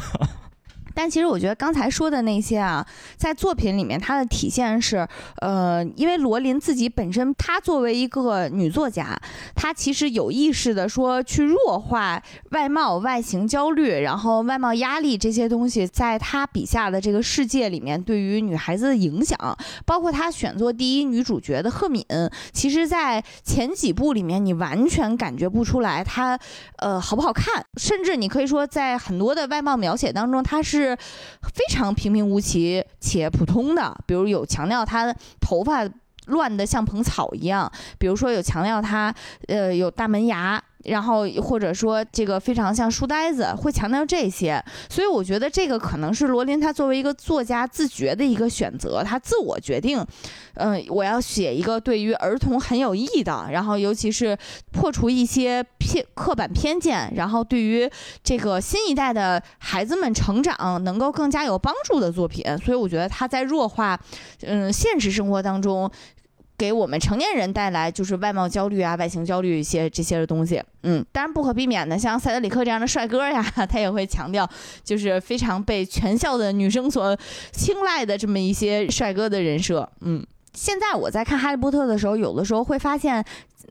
但其实我觉得刚才说的那些啊，在作品里面它的体现是，呃，因为罗琳自己本身，她作为一个女作家，她其实有意识的说去弱化外貌、外形焦虑，然后外貌压力这些东西，在她笔下的这个世界里面对于女孩子的影响，包括她选作第一女主角的赫敏，其实，在前几部里面你完全感觉不出来她，呃，好不好看，甚至你可以说在很多的外貌描写当中，她是。是非常平平无奇且普通的，比如有强调他头发乱的像蓬草一样，比如说有强调他呃有大门牙。然后或者说这个非常像书呆子，会强调这些，所以我觉得这个可能是罗琳她作为一个作家自觉的一个选择，她自我决定，嗯，我要写一个对于儿童很有益的，然后尤其是破除一些偏刻板偏见，然后对于这个新一代的孩子们成长能够更加有帮助的作品，所以我觉得他在弱化，嗯，现实生活当中。给我们成年人带来就是外貌焦虑啊、外形焦虑一些这些的东西，嗯，当然不可避免的，像塞德里克这样的帅哥呀，*laughs* 他也会强调，就是非常被全校的女生所青睐的这么一些帅哥的人设，嗯。现在我在看《哈利波特》的时候，有的时候会发现。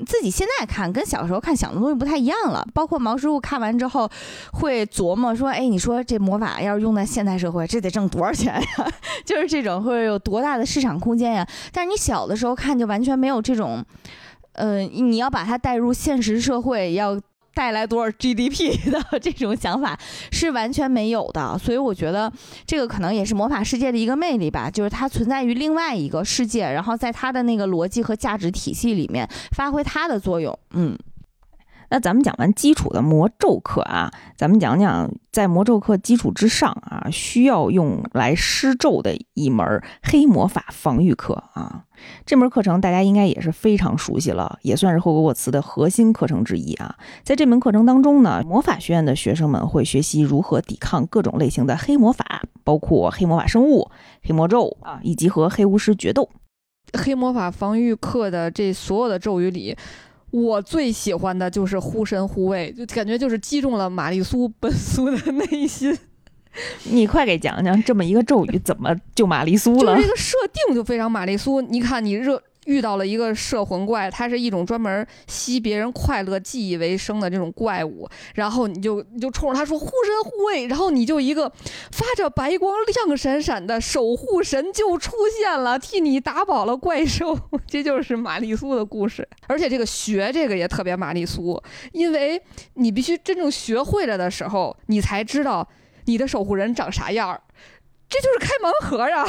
自己现在看跟小时候看想的东西不太一样了，包括毛师傅看完之后会琢磨说：“哎，你说这魔法要是用在现代社会，这得挣多少钱呀？就是这种会有多大的市场空间呀？”但是你小的时候看就完全没有这种，呃，你要把它带入现实社会要。带来多少 GDP *laughs* 的这种想法是完全没有的，所以我觉得这个可能也是魔法世界的一个魅力吧，就是它存在于另外一个世界，然后在它的那个逻辑和价值体系里面发挥它的作用。嗯，那咱们讲完基础的魔咒课啊，咱们讲讲在魔咒课基础之上啊，需要用来施咒的一门黑魔法防御课啊。这门课程大家应该也是非常熟悉了，也算是霍格沃茨的核心课程之一啊。在这门课程当中呢，魔法学院的学生们会学习如何抵抗各种类型的黑魔法，包括黑魔法生物、黑魔咒啊，以及和黑巫师决斗。黑魔法防御课的这所有的咒语里，我最喜欢的就是忽神忽卫，就感觉就是击中了玛丽苏本苏的内心。*laughs* 你快给讲讲这么一个咒语怎么救玛丽苏了？就这个设定就非常玛丽苏。你看，你热遇到了一个摄魂怪，它是一种专门吸别人快乐记忆为生的这种怪物，然后你就你就冲着他说护身护卫，然后你就一个发着白光亮闪闪的守护神就出现了，替你打跑了怪兽。*laughs* 这就是玛丽苏的故事。而且这个学这个也特别玛丽苏，因为你必须真正学会了的时候，你才知道。你的守护人长啥样儿？这就是开盲盒啊！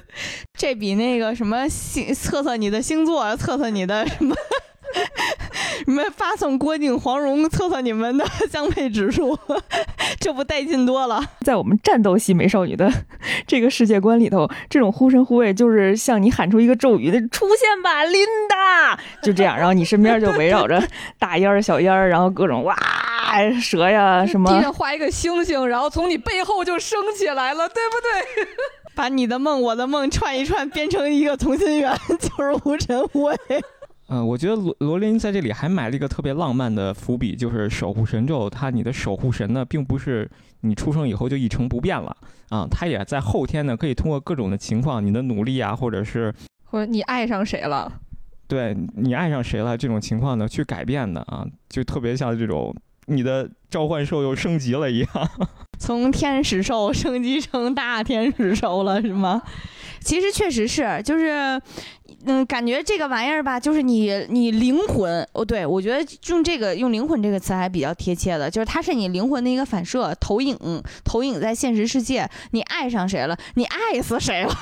*laughs* 这比那个什么星测测你的星座，测测你的什么？*laughs* 你们发送郭靖黄蓉测测你们的 *laughs* 相配指数，*laughs* 这不带劲多了。在我们战斗系美少女的这个世界观里头，这种护身护卫就是向你喊出一个咒语的出现吧，琳达，就这样，然后你身边就围绕着大烟儿、小烟儿，然后各种哇蛇呀什么，地上画一个星星，然后从你背后就升起来了，对不对？把你的梦、我的梦串一串，编成一个同心圆，就是护身护卫。嗯，我觉得罗罗琳在这里还埋了一个特别浪漫的伏笔，就是守护神咒。它你的守护神呢，并不是你出生以后就一成不变了啊，它也在后天呢，可以通过各种的情况，你的努力啊，或者是或者你爱上谁了，对你爱上谁了这种情况呢，去改变的啊，就特别像这种你的召唤兽又升级了一样，*laughs* 从天使兽升级成大天使兽了，是吗？其实确实是，就是。嗯，感觉这个玩意儿吧，就是你你灵魂哦，对我觉得用这个用灵魂这个词还比较贴切的，就是它是你灵魂的一个反射投影，投影在现实世界，你爱上谁了，你爱死谁了。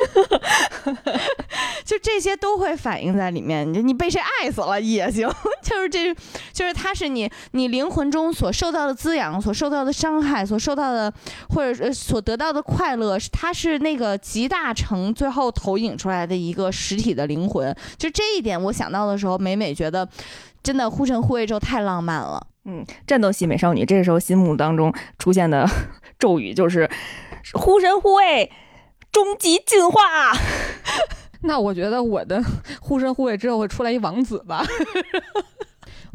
*laughs* 就这些都会反映在里面，你你被谁爱死了也行，*laughs* 就是这，就是它是你你灵魂中所受到的滋养，所受到的伤害，所受到的或者所得到的快乐，它是那个集大成最后投影出来的一个实体的灵魂。就这一点，我想到的时候，每每觉得真的护神护卫咒太浪漫了。嗯，战斗系美少女这个时候心目当中出现的 *laughs* 咒语就是护神护卫。终极进化，*laughs* 那我觉得我的 *laughs* 护身护卫之后会出来一王子吧。*laughs*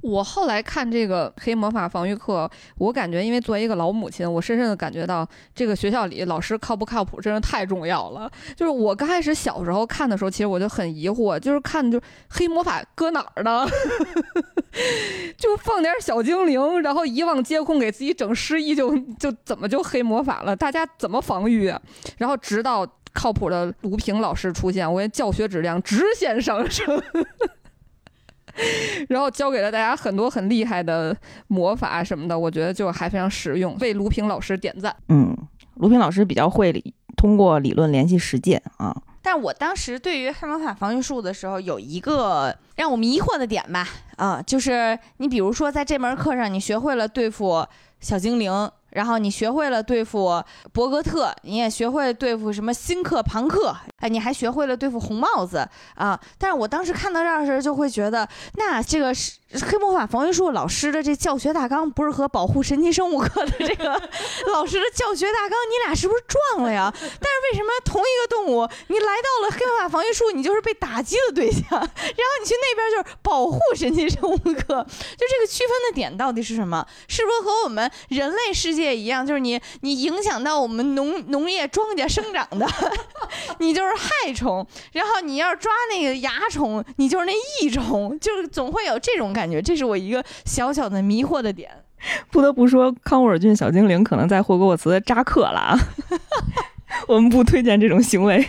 我后来看这个黑魔法防御课，我感觉因为作为一个老母亲，我深深的感觉到这个学校里老师靠不靠谱，真是太重要了。就是我刚开始小时候看的时候，其实我就很疑惑，就是看就黑魔法搁哪儿呢？*laughs* 就放点小精灵，然后一望皆空，给自己整失忆，就就怎么就黑魔法了？大家怎么防御？然后直到靠谱的卢平老师出现，我觉教学质量直线上升。*laughs* 然后教给了大家很多很厉害的魔法什么的，我觉得就还非常实用，为卢平老师点赞。嗯，卢平老师比较会理，通过理论联系实践啊。但我当时对于黑魔法防御术的时候，有一个让我迷惑的点吧，啊，就是你比如说在这门课上，你学会了对付小精灵。然后你学会了对付博格特，你也学会对付什么辛克庞克，哎，你还学会了对付红帽子啊！但是我当时看到这儿时候，就会觉得，那这个是黑魔法防御术老师的这教学大纲，不是和保护神奇生物课的这个 *laughs* 老师的教学大纲，你俩是不是撞了呀？但是为什么同一个动物，你来到了黑魔法防御术，你就是被打击的对象，*laughs* 然后你去那边就是保护神奇生物课，就这个区分的点到底是什么？是不是和我们人类世界？一样，就是你，你影响到我们农农业庄稼生长的，*laughs* 你就是害虫；然后你要抓那个蚜虫，你就是那益虫，就是总会有这种感觉。这是我一个小小的迷惑的点。*laughs* 不得不说，康沃尔郡小精灵可能在霍格沃茨扎克了啊！*laughs* 我们不推荐这种行为，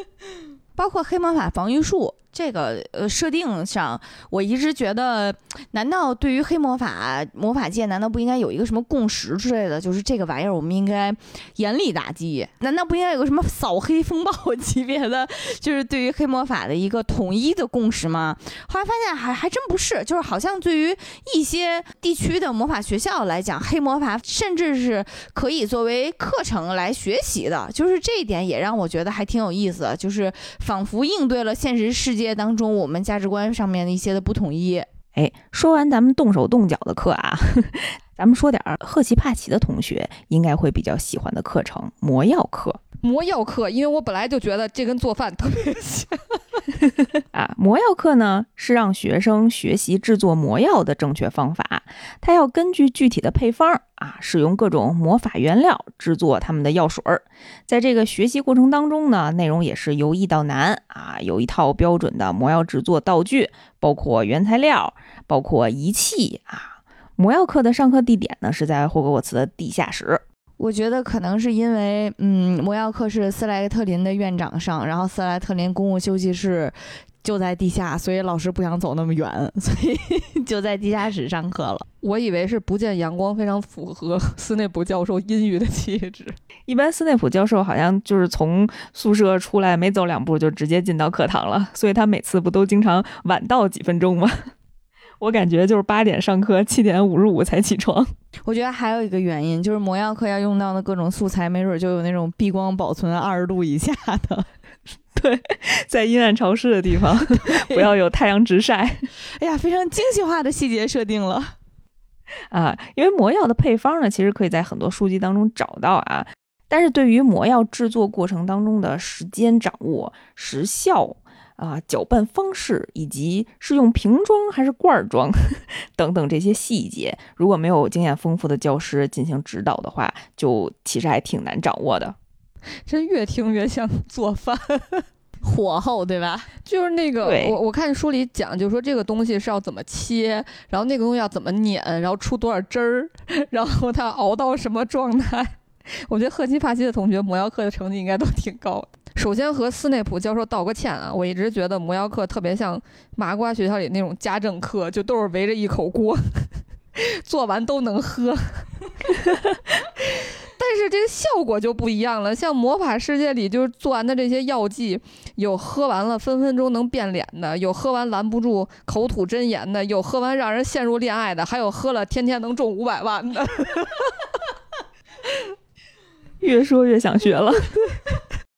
*laughs* 包括黑魔法防御术。这个呃设定上，我一直觉得，难道对于黑魔法魔法界，难道不应该有一个什么共识之类的？就是这个玩意儿，我们应该严厉打击？难道不应该有个什么扫黑风暴 *laughs* 级别的，就是对于黑魔法的一个统一的共识吗？后来发现还还真不是，就是好像对于一些地区的魔法学校来讲，黑魔法甚至是可以作为课程来学习的。就是这一点也让我觉得还挺有意思，就是仿佛应对了现实世界。界当中，我们价值观上面的一些的不统一。哎，说完咱们动手动脚的课啊，*laughs* 咱们说点儿赫奇帕奇的同学应该会比较喜欢的课程——魔药课。魔药课，因为我本来就觉得这跟做饭特别像 *laughs* 啊。魔药课呢，是让学生学习制作魔药的正确方法。他要根据具体的配方啊，使用各种魔法原料制作他们的药水儿。在这个学习过程当中呢，内容也是由易到难啊，有一套标准的魔药制作道具，包括原材料，包括仪器啊。魔药课的上课地点呢，是在霍格沃茨的地下室。我觉得可能是因为，嗯，魔药课是斯莱特林的院长上，然后斯莱特林公共休息室就在地下，所以老师不想走那么远，*laughs* 所以 *laughs* 就在地下室上课了。我以为是不见阳光，非常符合 *laughs* 斯内普教授阴郁的气质。一般斯内普教授好像就是从宿舍出来没走两步就直接进到课堂了，所以他每次不都经常晚到几分钟吗？我感觉就是八点上课，七点五十五才起床。*laughs* 我觉得还有一个原因就是魔药课要用到的各种素材，没准就有那种避光保存二十度以下的。对，在阴暗潮湿的地方，*laughs* 不要有太阳直晒。*laughs* 哎呀，非常精细化的细节设定了啊！因为魔药的配方呢，其实可以在很多书籍当中找到啊，但是对于魔药制作过程当中的时间掌握、时效。啊，搅拌方式以及是用瓶装还是罐装 *laughs* 等等这些细节，如果没有经验丰富的教师进行指导的话，就其实还挺难掌握的。真越听越像做饭，火候对吧？就是那个，我我看书里讲，就是说这个东西是要怎么切，然后那个东西要怎么碾，然后出多少汁儿，*laughs* 然后它熬到什么状态。*laughs* 我觉得赫奇帕奇的同学魔药课的成绩应该都挺高的。首先和斯内普教授道个歉啊，我一直觉得魔药课特别像麻瓜学校里那种家政课，就都是围着一口锅，*laughs* 做完都能喝。*laughs* 但是这个效果就不一样了，像魔法世界里就是做完的这些药剂，有喝完了分分钟能变脸的，有喝完拦不住口吐真言的，有喝完让人陷入恋爱的，还有喝了天天能中五百万的。*laughs* 越说越想学了。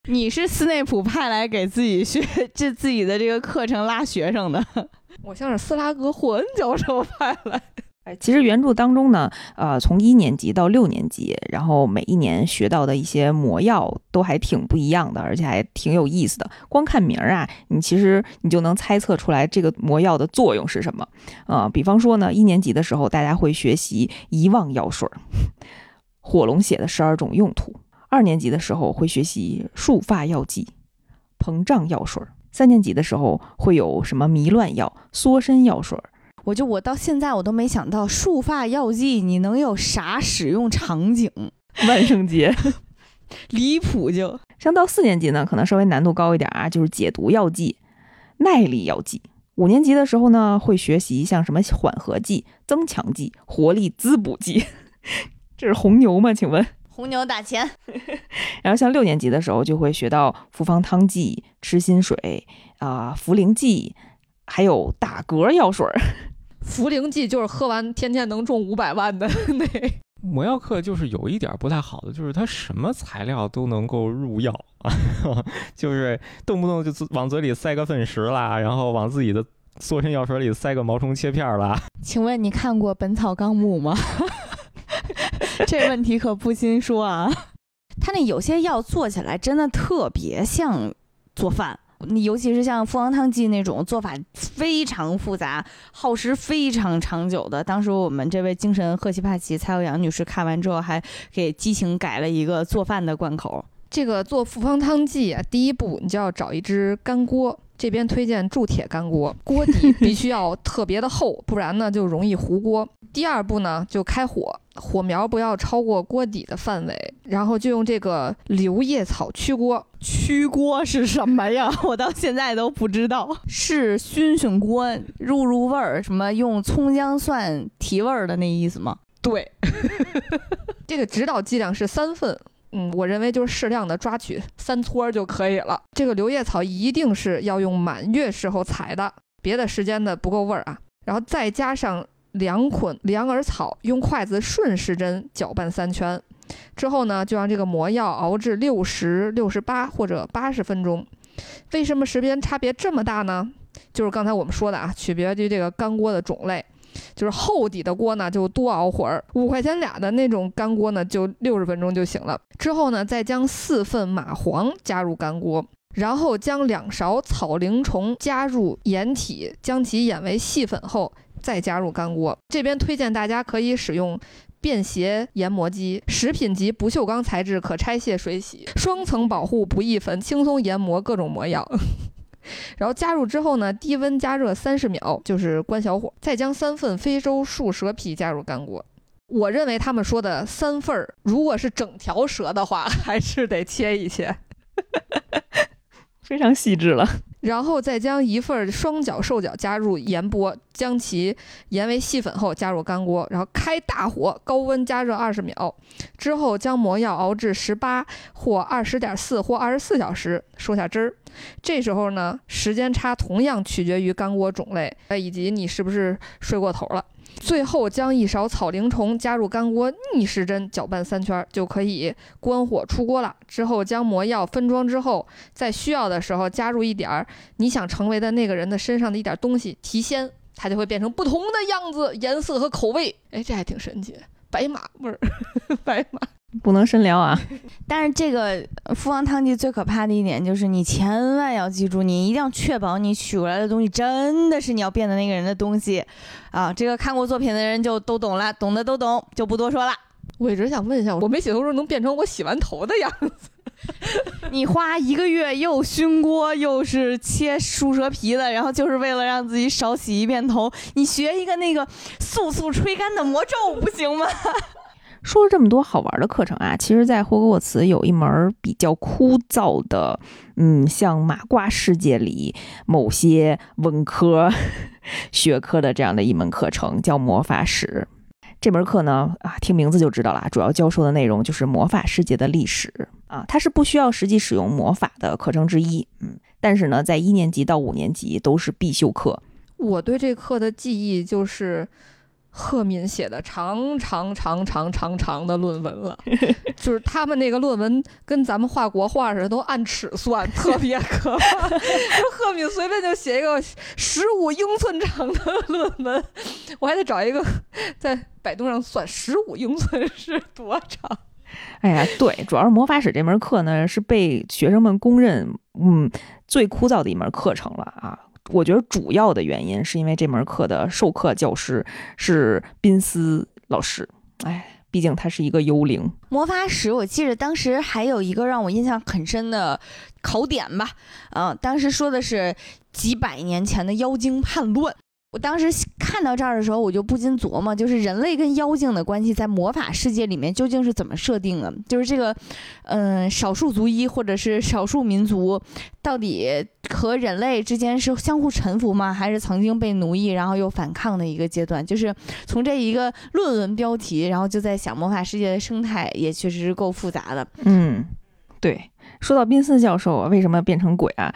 你是斯内普派来给自己学 *laughs* 这自己的这个课程拉学生的，*laughs* 我像是斯拉格霍恩教授派来。哎，其实原著当中呢，呃，从一年级到六年级，然后每一年学到的一些魔药都还挺不一样的，而且还挺有意思的。光看名儿啊，你其实你就能猜测出来这个魔药的作用是什么。啊，比方说呢，一年级的时候大家会学习遗忘药水儿，火龙血的十二种用途；二年级的时候会学习束发药剂、膨胀药水儿；三年级的时候会有什么迷乱药、缩身药水儿。我就我到现在我都没想到束发药剂你能有啥使用场景，万圣节。*laughs* 离谱就。像到四年级呢，可能稍微难度高一点啊，就是解毒药剂、耐力药剂。五年级的时候呢，会学习像什么缓和剂、增强剂、活力滋补剂。*laughs* 这是红牛吗？请问？红牛打钱。*laughs* 然后像六年级的时候，就会学到复方汤剂、吃心水啊、茯苓剂，还有打嗝药水儿。*laughs* 茯苓剂就是喝完天天能中五百万的 *laughs* 那。魔药课就是有一点不太好的，就是它什么材料都能够入药啊，就是动不动就往嘴里塞个粪石啦，然后往自己的缩身药水里塞个毛虫切片啦。请问你看过《本草纲目》吗？*laughs* 这问题可不禁说啊。他那有些药做起来真的特别像做饭。你尤其是像复方汤剂那种做法非常复杂、耗时非常长久的，当时我们这位精神赫奇帕奇蔡欧阳女士看完之后，还给激情改了一个做饭的贯口。这个做复方汤剂啊，第一步你就要找一只干锅，这边推荐铸铁干锅，锅底必须要特别的厚，不然呢就容易糊锅。第二步呢，就开火，火苗不要超过锅底的范围，然后就用这个柳叶草驱锅。驱锅是什么呀？我到现在都不知道。是熏熏锅，入入味儿，什么用葱姜蒜提味儿的那意思吗？对，*laughs* 这个指导剂量是三份。嗯，我认为就是适量的抓取三撮就可以了。这个柳叶草一定是要用满月时候采的，别的时间的不够味儿啊。然后再加上两捆凉耳草，用筷子顺时针搅拌三圈，之后呢，就让这个魔药熬制六十六十八或者八十分钟。为什么时间差别这么大呢？就是刚才我们说的啊，区别于这个干锅的种类。就是厚底的锅呢，就多熬会儿；五块钱俩的那种干锅呢，就六十分钟就行了。之后呢，再将四份蚂蟥加入干锅，然后将两勺草灵虫加入盐体，将其研为细粉后，再加入干锅。这边推荐大家可以使用便携研磨机，食品级不锈钢材质，可拆卸水洗，双层保护，不易粉，轻松研磨各种魔药。然后加入之后呢，低温加热三十秒，就是关小火，再将三份非洲树蛇皮加入干锅。我认为他们说的三份儿，如果是整条蛇的话，*laughs* 还是得切一切，*laughs* 非常细致了。然后再将一份双脚瘦脚加入盐钵，将其盐为细粉后加入干锅，然后开大火，高温加热二十秒，之后将魔药熬制十八或二十点四或二十四小时，收下汁儿。这时候呢，时间差同样取决于干锅种类，呃，以及你是不是睡过头了。最后将一勺草灵虫加入干锅，逆时针搅拌三圈，就可以关火出锅了。之后将魔药分装之后，在需要的时候加入一点儿你想成为的那个人的身上的一点东西提鲜，它就会变成不同的样子、颜色和口味。哎，这还挺神奇，白马味儿，*laughs* 白马。不能深聊啊！*laughs* 但是这个复方汤剂最可怕的一点就是，你千万要记住，你一定要确保你取过来的东西真的是你要变的那个人的东西啊！这个看过作品的人就都懂了，懂的都懂，*laughs* 就不多说了。我一直想问一下，我没洗头时候能变成我洗完头的样子？*laughs* 你花一个月又熏锅又是切树蛇皮的，然后就是为了让自己少洗一遍头，你学一个那个速速吹干的魔咒不行吗？说了这么多好玩的课程啊，其实，在霍格沃茨有一门比较枯燥的，嗯，像麻瓜世界里某些文科 *laughs* 学科的这样的一门课程，叫魔法史。这门课呢，啊，听名字就知道了，主要教授的内容就是魔法世界的历史啊，它是不需要实际使用魔法的课程之一，嗯，但是呢，在一年级到五年级都是必修课。我对这课的记忆就是赫敏写的长长长长长长的论文了，就是他们那个论文跟咱们画国画似的，都按尺算，特别可怕。赫敏随便就写一个十五英寸长的论文，我还得找一个在百度上算十五英寸是多长。哎呀，对，主要是魔法史这门课呢，是被学生们公认，嗯，最枯燥的一门课程了啊。我觉得主要的原因是因为这门课的授课教师是宾斯老师，哎，毕竟他是一个幽灵。魔法史，我记得当时还有一个让我印象很深的考点吧，嗯，当时说的是几百年前的妖精叛乱。我当时看到这儿的时候，我就不禁琢磨，就是人类跟妖精的关系在魔法世界里面究竟是怎么设定的？就是这个，嗯，少数族裔或者是少数民族，到底和人类之间是相互臣服吗？还是曾经被奴役，然后又反抗的一个阶段？就是从这一个论文标题，然后就在想魔法世界的生态也确实是够复杂的。嗯，对，说到宾斯教授啊，为什么变成鬼啊？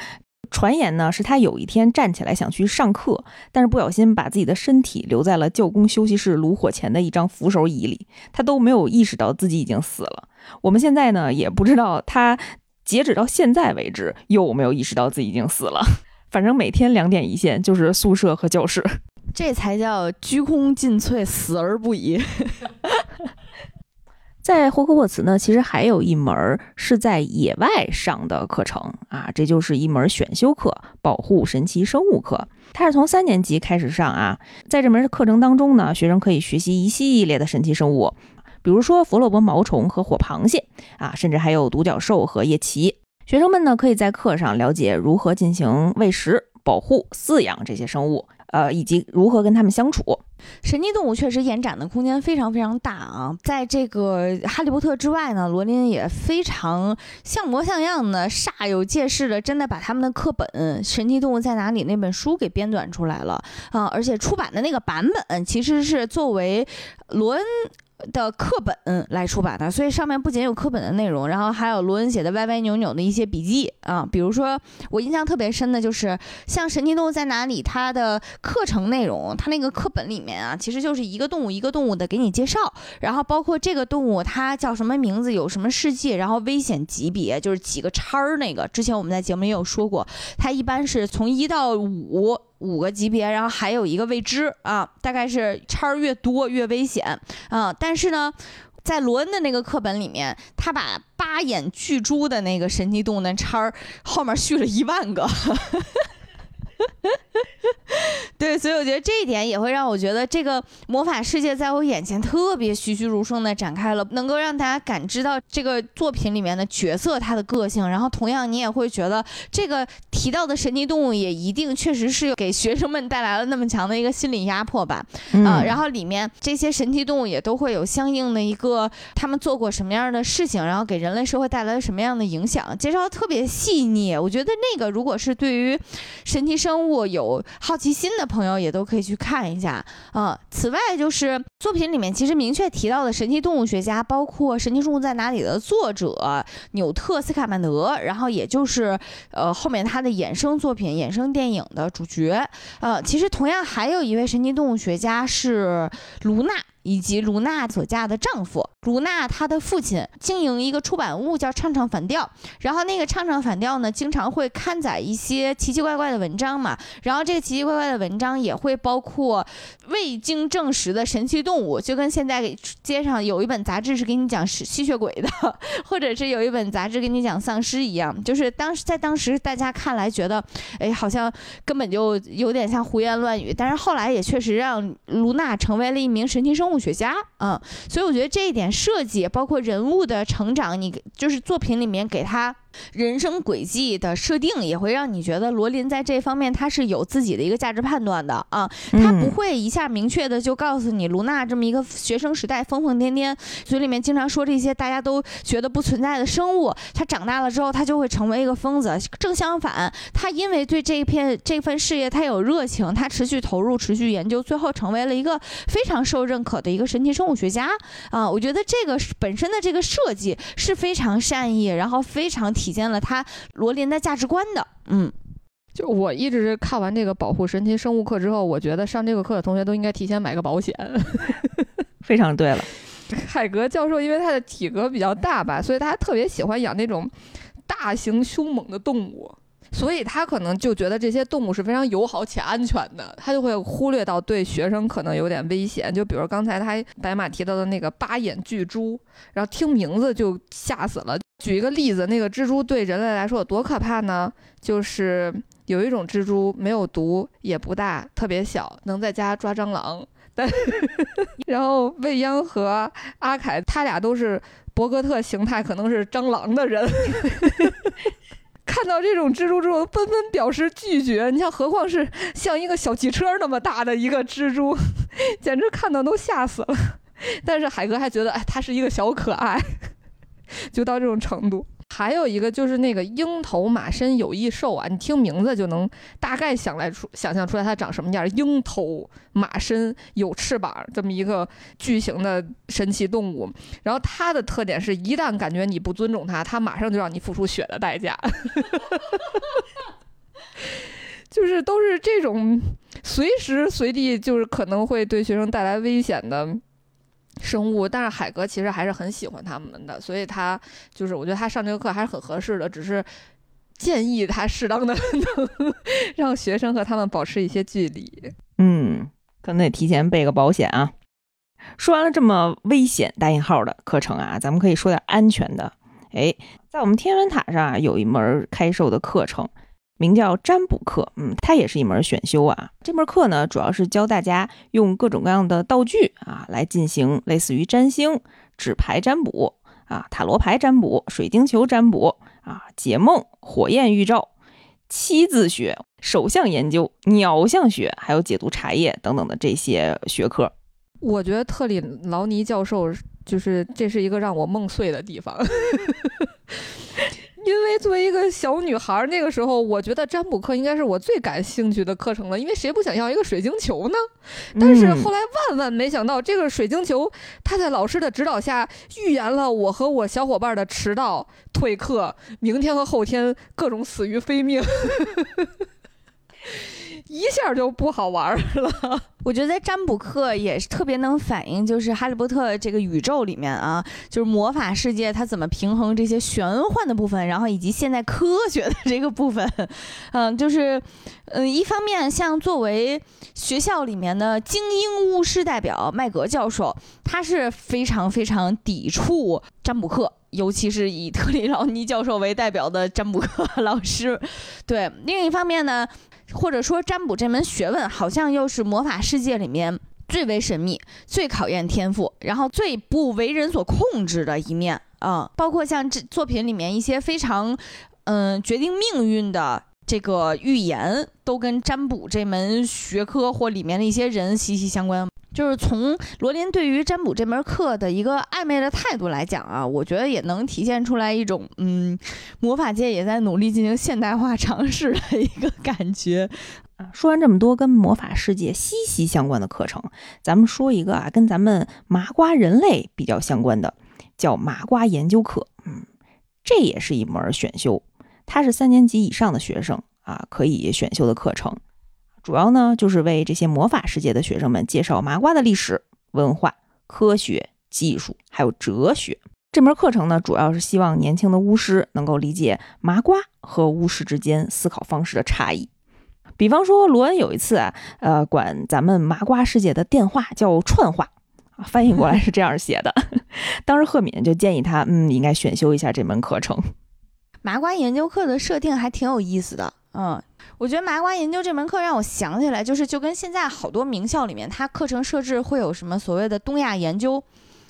传言呢是他有一天站起来想去上课，但是不小心把自己的身体留在了教工休息室炉火前的一张扶手椅里，他都没有意识到自己已经死了。我们现在呢也不知道他截止到现在为止有没有意识到自己已经死了。*laughs* 反正每天两点一线，就是宿舍和教室，这才叫鞠躬尽瘁，死而不已。*laughs* 在霍格沃茨呢，其实还有一门是在野外上的课程啊，这就是一门选修课——保护神奇生物课。它是从三年级开始上啊，在这门课程当中呢，学生可以学习一系列的神奇生物，比如说佛洛伯毛虫和火螃蟹啊，甚至还有独角兽和夜骑。学生们呢，可以在课上了解如何进行喂食、保护、饲养这些生物。呃，以及如何跟他们相处，神奇动物确实延展的空间非常非常大啊！在这个《哈利波特》之外呢，罗琳也非常像模像样的、煞有介事的，真的把他们的课本《神奇动物在哪里》那本书给编纂出来了啊！而且出版的那个版本其实是作为罗恩。的课本来出版的，所以上面不仅有课本的内容，然后还有罗恩写的歪歪扭扭的一些笔记啊。比如说，我印象特别深的就是像《神奇动物在哪里》，它的课程内容，它那个课本里面啊，其实就是一个动物一个动物的给你介绍，然后包括这个动物它叫什么名字，有什么事迹，然后危险级别就是几个叉儿那个。之前我们在节目也有说过，它一般是从一到五。五个级别，然后还有一个未知啊，大概是叉越多越危险啊。但是呢，在罗恩的那个课本里面，他把八眼巨蛛的那个神奇动物的叉儿后面续了一万个。*laughs* *laughs* 对，所以我觉得这一点也会让我觉得这个魔法世界在我眼前特别栩栩如生的展开了，能够让大家感知到这个作品里面的角色他的个性，然后同样你也会觉得这个提到的神奇动物也一定确实是给学生们带来了那么强的一个心理压迫吧，啊，然后里面这些神奇动物也都会有相应的一个他们做过什么样的事情，然后给人类社会带来了什么样的影响，介绍特别细腻。我觉得那个如果是对于神奇生物有好奇心的朋友也都可以去看一下啊。此外，就是作品里面其实明确提到的神奇动物学家，包括《神奇动物在哪里》的作者纽特斯卡曼德，然后也就是呃后面他的衍生作品、衍生电影的主角。呃，其实同样还有一位神奇动物学家是卢娜。以及卢娜所嫁的丈夫卢娜，她的父亲经营一个出版物叫唱唱反调，然后那个唱唱反调呢，经常会刊载一些奇奇怪怪的文章嘛，然后这个奇奇怪怪的文章也会包括未经证实的神奇动物，就跟现在街上有一本杂志是给你讲吸吸血鬼的，*laughs* 或者是有一本杂志给你讲丧尸一样，就是当时在当时大家看来觉得，哎，好像根本就有点像胡言乱语，但是后来也确实让卢娜成为了一名神奇生物。学家，嗯，所以我觉得这一点设计，包括人物的成长，你就是作品里面给他人生轨迹的设定，也会让你觉得罗琳在这方面他是有自己的一个价值判断的啊，他不嗯会一下明确的就告诉你卢娜这么一个学生时代疯疯癫癫，嘴里面经常说这些大家都觉得不存在的生物，他长大了之后他就会成为一个疯子。正相反，他因为对这一片这份事业他有热情，他持续投入、持续研究，最后成为了一个非常受认可的一个神奇生物学家啊！我觉得这个是本身的这个设计是非常善意，然后非常体现了他罗琳的价值观的。嗯，就我一直看完这个保护神奇生物课之后，我觉得上这个课的同学都应该提前买个保险。*laughs* 非常对了。海格教授因为他的体格比较大吧，所以他特别喜欢养那种大型凶猛的动物，所以他可能就觉得这些动物是非常友好且安全的，他就会忽略到对学生可能有点危险。就比如刚才他白马提到的那个八眼巨蛛，然后听名字就吓死了。举一个例子，那个蜘蛛对人类来说有多可怕呢？就是有一种蜘蛛没有毒，也不大，特别小，能在家抓蟑螂。但 *laughs* 然后未央和阿凯他俩都是博格特形态，可能是蟑螂的人。*laughs* 看到这种蜘蛛之后，纷纷表示拒绝。你像，何况是像一个小汽车那么大的一个蜘蛛，简直看到都吓死了。但是海哥还觉得，哎，它是一个小可爱，*laughs* 就到这种程度。还有一个就是那个鹰头马身有翼兽啊，你听名字就能大概想来出想象出来它长什么样。鹰头马身有翅膀，这么一个巨型的神奇动物。然后它的特点是一旦感觉你不尊重它，它马上就让你付出血的代价。*laughs* 就是都是这种随时随地就是可能会对学生带来危险的生物，但是海格其实还是很喜欢他们的，所以他就是我觉得他上这个课还是很合适的，只是建议他适当的 *laughs* 能让学生和他们保持一些距离。嗯，可能得提前备个保险啊。说完了这么危险（打引号）的课程啊，咱们可以说点安全的。哎，在我们天文塔上啊，有一门开售的课程，名叫占卜课。嗯，它也是一门选修啊。这门课呢，主要是教大家用各种各样的道具啊，来进行类似于占星、纸牌占卜啊、塔罗牌占卜、水晶球占卜啊、解梦、火焰预兆、七字学、手相研究、鸟相学，还有解读茶叶等等的这些学科。我觉得特里劳尼教授就是这是一个让我梦碎的地方，因为作为一个小女孩儿，那个时候我觉得占卜课应该是我最感兴趣的课程了，因为谁不想要一个水晶球呢？但是嗯后来万万没想到，这个水晶球它在老师的指导下预言了我和我小伙伴的迟到、退课、明天和后天各种死于非命。*laughs* 一下就不好玩儿了。我觉得占卜课也是特别能反映，就是哈利波特这个宇宙里面啊，就是魔法世界它怎么平衡这些玄幻的部分，然后以及现代科学的这个部分，嗯，就是，嗯，一方面像作为学校里面的精英巫师代表麦格教授，他是非常非常抵触占卜课。尤其是以特里劳尼教授为代表的占卜课 *laughs* 老师，对。另一方面呢，或者说占卜这门学问，好像又是魔法世世界里面最为神秘、最考验天赋，然后最不为人所控制的一面啊、包括像这作品里面一些非常嗯、决定命运的。这个预言都跟占卜这门学科或里面的一些人息息相关。就是从罗琳对于占卜这门课的一个暧昧的态度来讲啊，我觉得也能体现出来一种嗯，魔法界也在努力进行现代化尝试的一个感觉。啊，说完这么多跟魔法世界息息相关的课程，咱们说一个啊，跟咱们麻瓜人类比较相关的，叫麻瓜研究课。嗯，这也是一门选修，它是三年级以上的学生啊可以选修的课程。主要呢就是为这些魔法世界的学生们介绍麻瓜的历史、文化、科学、技术，还有哲学。这门课程呢，主要是希望年轻的巫师能够理解麻瓜和巫师之间思考方式的差异。比方说，罗恩有一次啊，呃，管咱们麻瓜世界的电话叫串话，翻译过来是这样写的。*laughs* 当时赫敏就建议他，嗯，应该选修一下这门课程。麻瓜研究课的设定还挺有意思的，嗯，我觉得麻瓜研究这门课让我想起来，就是就跟现在好多名校里面，它课程设置会有什么所谓的东亚研究，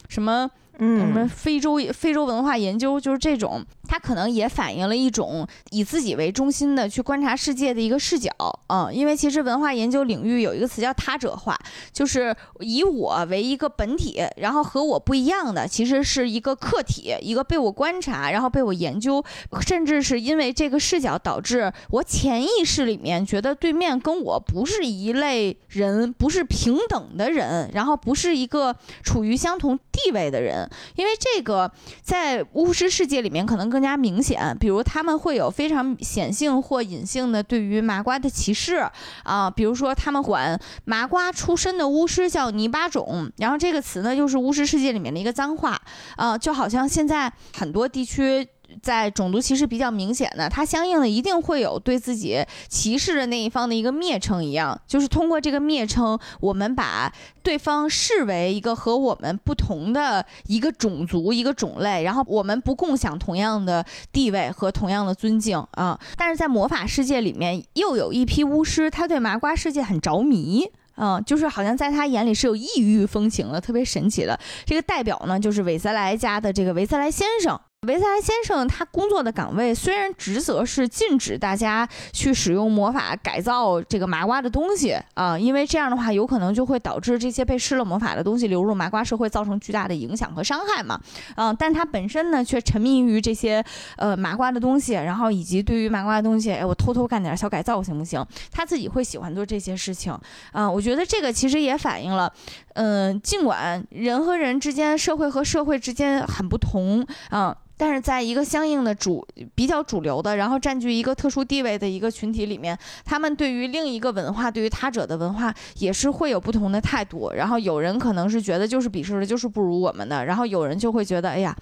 什么什么嗯，非洲非洲文化研究，就是这种，它可能也反映了一种以自己为中心的去观察世界的一个视角。嗯，因为其实文化研究领域有一个词叫他者化，就是以我为一个本体，然后和我不一样的其实是一个客体，一个被我观察，然后被我研究，甚至是因为这个视角导致我潜意识里面觉得对面跟我不是一类人，不是平等的人，然后不是一个处于相同地位的人。因为这个在巫师世界里面可能更加明显，比如他们会有非常显性或隐性的对于麻瓜的歧视啊，比如说他们管麻瓜出身的巫师叫泥巴种，然后这个词呢就是巫师世界里面的一个脏话啊，就好像现在很多地区。在种族歧视比较明显的，它相应的一定会有对自己歧视的那一方的一个蔑称一样，就是通过这个蔑称，我们把对方视为一个和我们不同的一个种族、一个种类，然后我们不共享同样的地位和同样的尊敬啊。但是在魔法世界里面，又有一批巫师，他对麻瓜世界很着迷。嗯，就是好像在他眼里是有异域风情的，特别神奇的。这个代表呢，就是韦斯莱家的这个韦斯莱先生。维塞莱先生他工作的岗位虽然职责是禁止大家去使用魔法改造这个麻瓜的东西啊，因为这样的话有可能就会导致这些被施了魔法的东西流入麻瓜社会，造成巨大的影响和伤害嘛。嗯、但他本身呢却沉迷于这些呃麻瓜的东西，然后以及对于麻瓜的东西，哎，我偷偷干点小改造行不行？他自己会喜欢做这些事情啊、我觉得这个其实也反映了，嗯、尽管人和人之间、社会和社会之间很不同啊。但是在一个相应的主比较主流的，然后占据一个特殊地位的一个群体里面，他们对于另一个文化，对于他者的文化也是会有不同的态度。然后有人可能是觉得就是鄙视的，就是不如我们的，然后有人就会觉得，哎呀，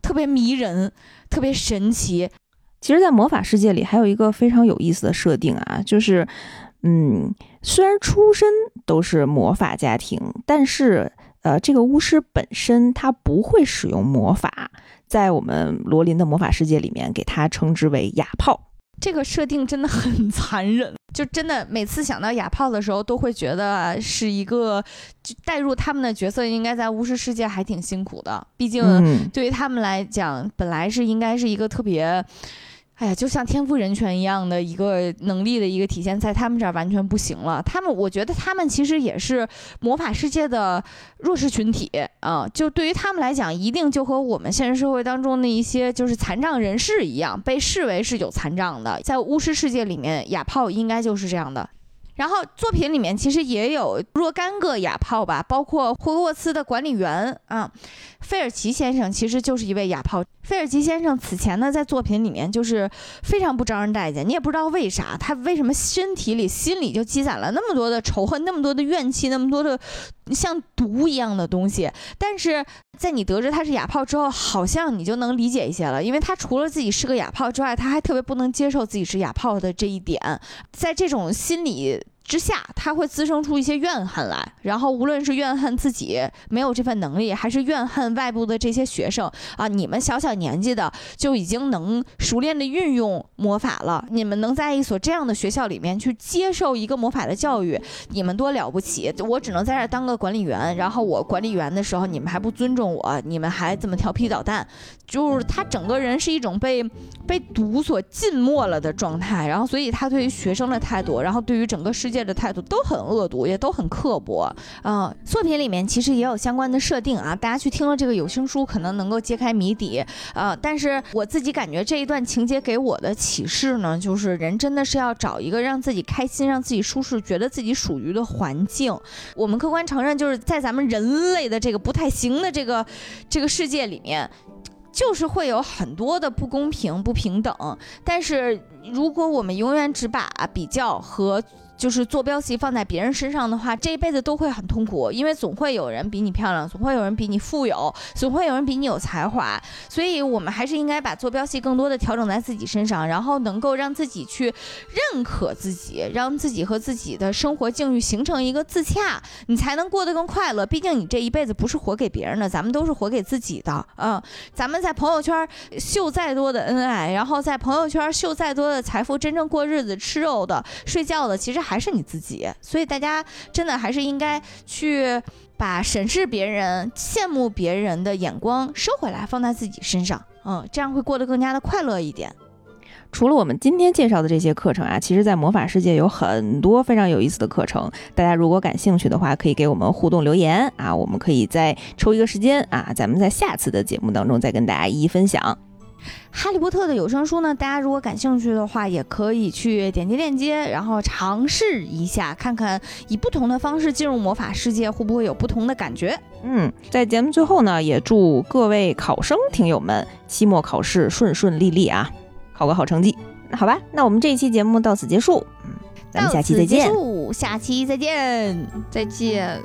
特别迷人，特别神奇。其实，在魔法世界里还有一个非常有意思的设定啊，就是，嗯，虽然出身都是魔法家庭，但是，呃，这个巫师本身他不会使用魔法，在我们罗琳的魔法世界里面，给他称之为哑炮。这个设定真的很残忍，*laughs* 就真的每次想到哑炮的时候，都会觉得是一个就带入他们的角色，应该在巫师世界还挺辛苦的，毕竟嗯，对于他们来讲，本来是应该是一个特别，哎呀，就像天赋人权一样的一个能力的一个体现，在他们这儿完全不行了。他们，我觉得他们其实也是魔法世界的弱势群体啊、就对于他们来讲，一定就和我们现实社会当中的一些就是残障人士一样，被视为是有残障的。在巫师世界里面，哑炮应该就是这样的。然后作品里面其实也有若干个哑炮吧，包括霍格沃茨的管理员啊，费尔奇先生其实就是一位哑炮。费尔奇先生此前呢，在作品里面就是非常不招人待见，你也不知道为啥，他为什么身体里、心里就积攒了那么多的仇恨、那么多的怨气、那么多的像毒一样的东西。但是在你得知他是哑炮之后，好像你就能理解一些了，因为他除了自己是个哑炮之外，他还特别不能接受自己是哑炮的这一点。在这种心理之下，他会滋生出一些怨恨来，然后无论是怨恨自己没有这份能力，还是怨恨外部的这些学生啊，你们小小年纪的就已经能熟练的运用魔法了，你们能在一所这样的学校里面去接受一个魔法的教育，你们多了不起！我只能在这当个管理员，然后我管理员的时候，你们还不尊重我，你们还这么调皮捣蛋，就是他整个人是一种被被毒所浸没了的状态，然后所以他对于学生的态度，然后对于整个世界的态度都很恶毒，也都很刻薄。啊、作品里面其实也有相关的设定啊，大家去听了这个有声书，可能能够揭开谜底。啊，但是我自己感觉这一段情节给我的启示呢，就是人真的是要找一个让自己开心、让自己舒适、觉得自己属于的环境。我们客观承认，就是在咱们人类的这个不太行的这个这个世界里面。就是会有很多的不公平、不平等，但是如果我们永远只把比较和就是坐标系放在别人身上的话，这一辈子都会很痛苦，因为总会有人比你漂亮，总会有人比你富有，总会有人比你有才华，所以我们还是应该把坐标系更多的调整在自己身上，然后能够让自己去认可自己，让自己和自己的生活境遇形成一个自洽，你才能过得更快乐。毕竟你这一辈子不是活给别人的，咱们都是活给自己的。嗯，咱们在朋友圈秀再多的恩爱，然后在朋友圈秀再多的财富，真正过日子、吃肉的、睡觉的，其实还是你自己。所以大家真的还是应该去把审视别人、羡慕别人的眼光收回来，放在自己身上，嗯，这样会过得更加的快乐一点。除了我们今天介绍的这些课程啊，其实，在魔法世界有很多非常有意思的课程。大家如果感兴趣的话，可以给我们互动留言啊，我们可以再抽一个时间啊，咱们在下次的节目当中再跟大家一一分享。哈利波特的有声书呢，大家如果感兴趣的话，也可以去点击链接，然后尝试一下，看看以不同的方式进入魔法世界会不会有不同的感觉。嗯，在节目最后呢，也祝各位考生听友们期末考试顺顺利利啊！考个好成绩，好吧？那我们这一期节目到此结束，嗯，咱们下期再见。下期再见，再见。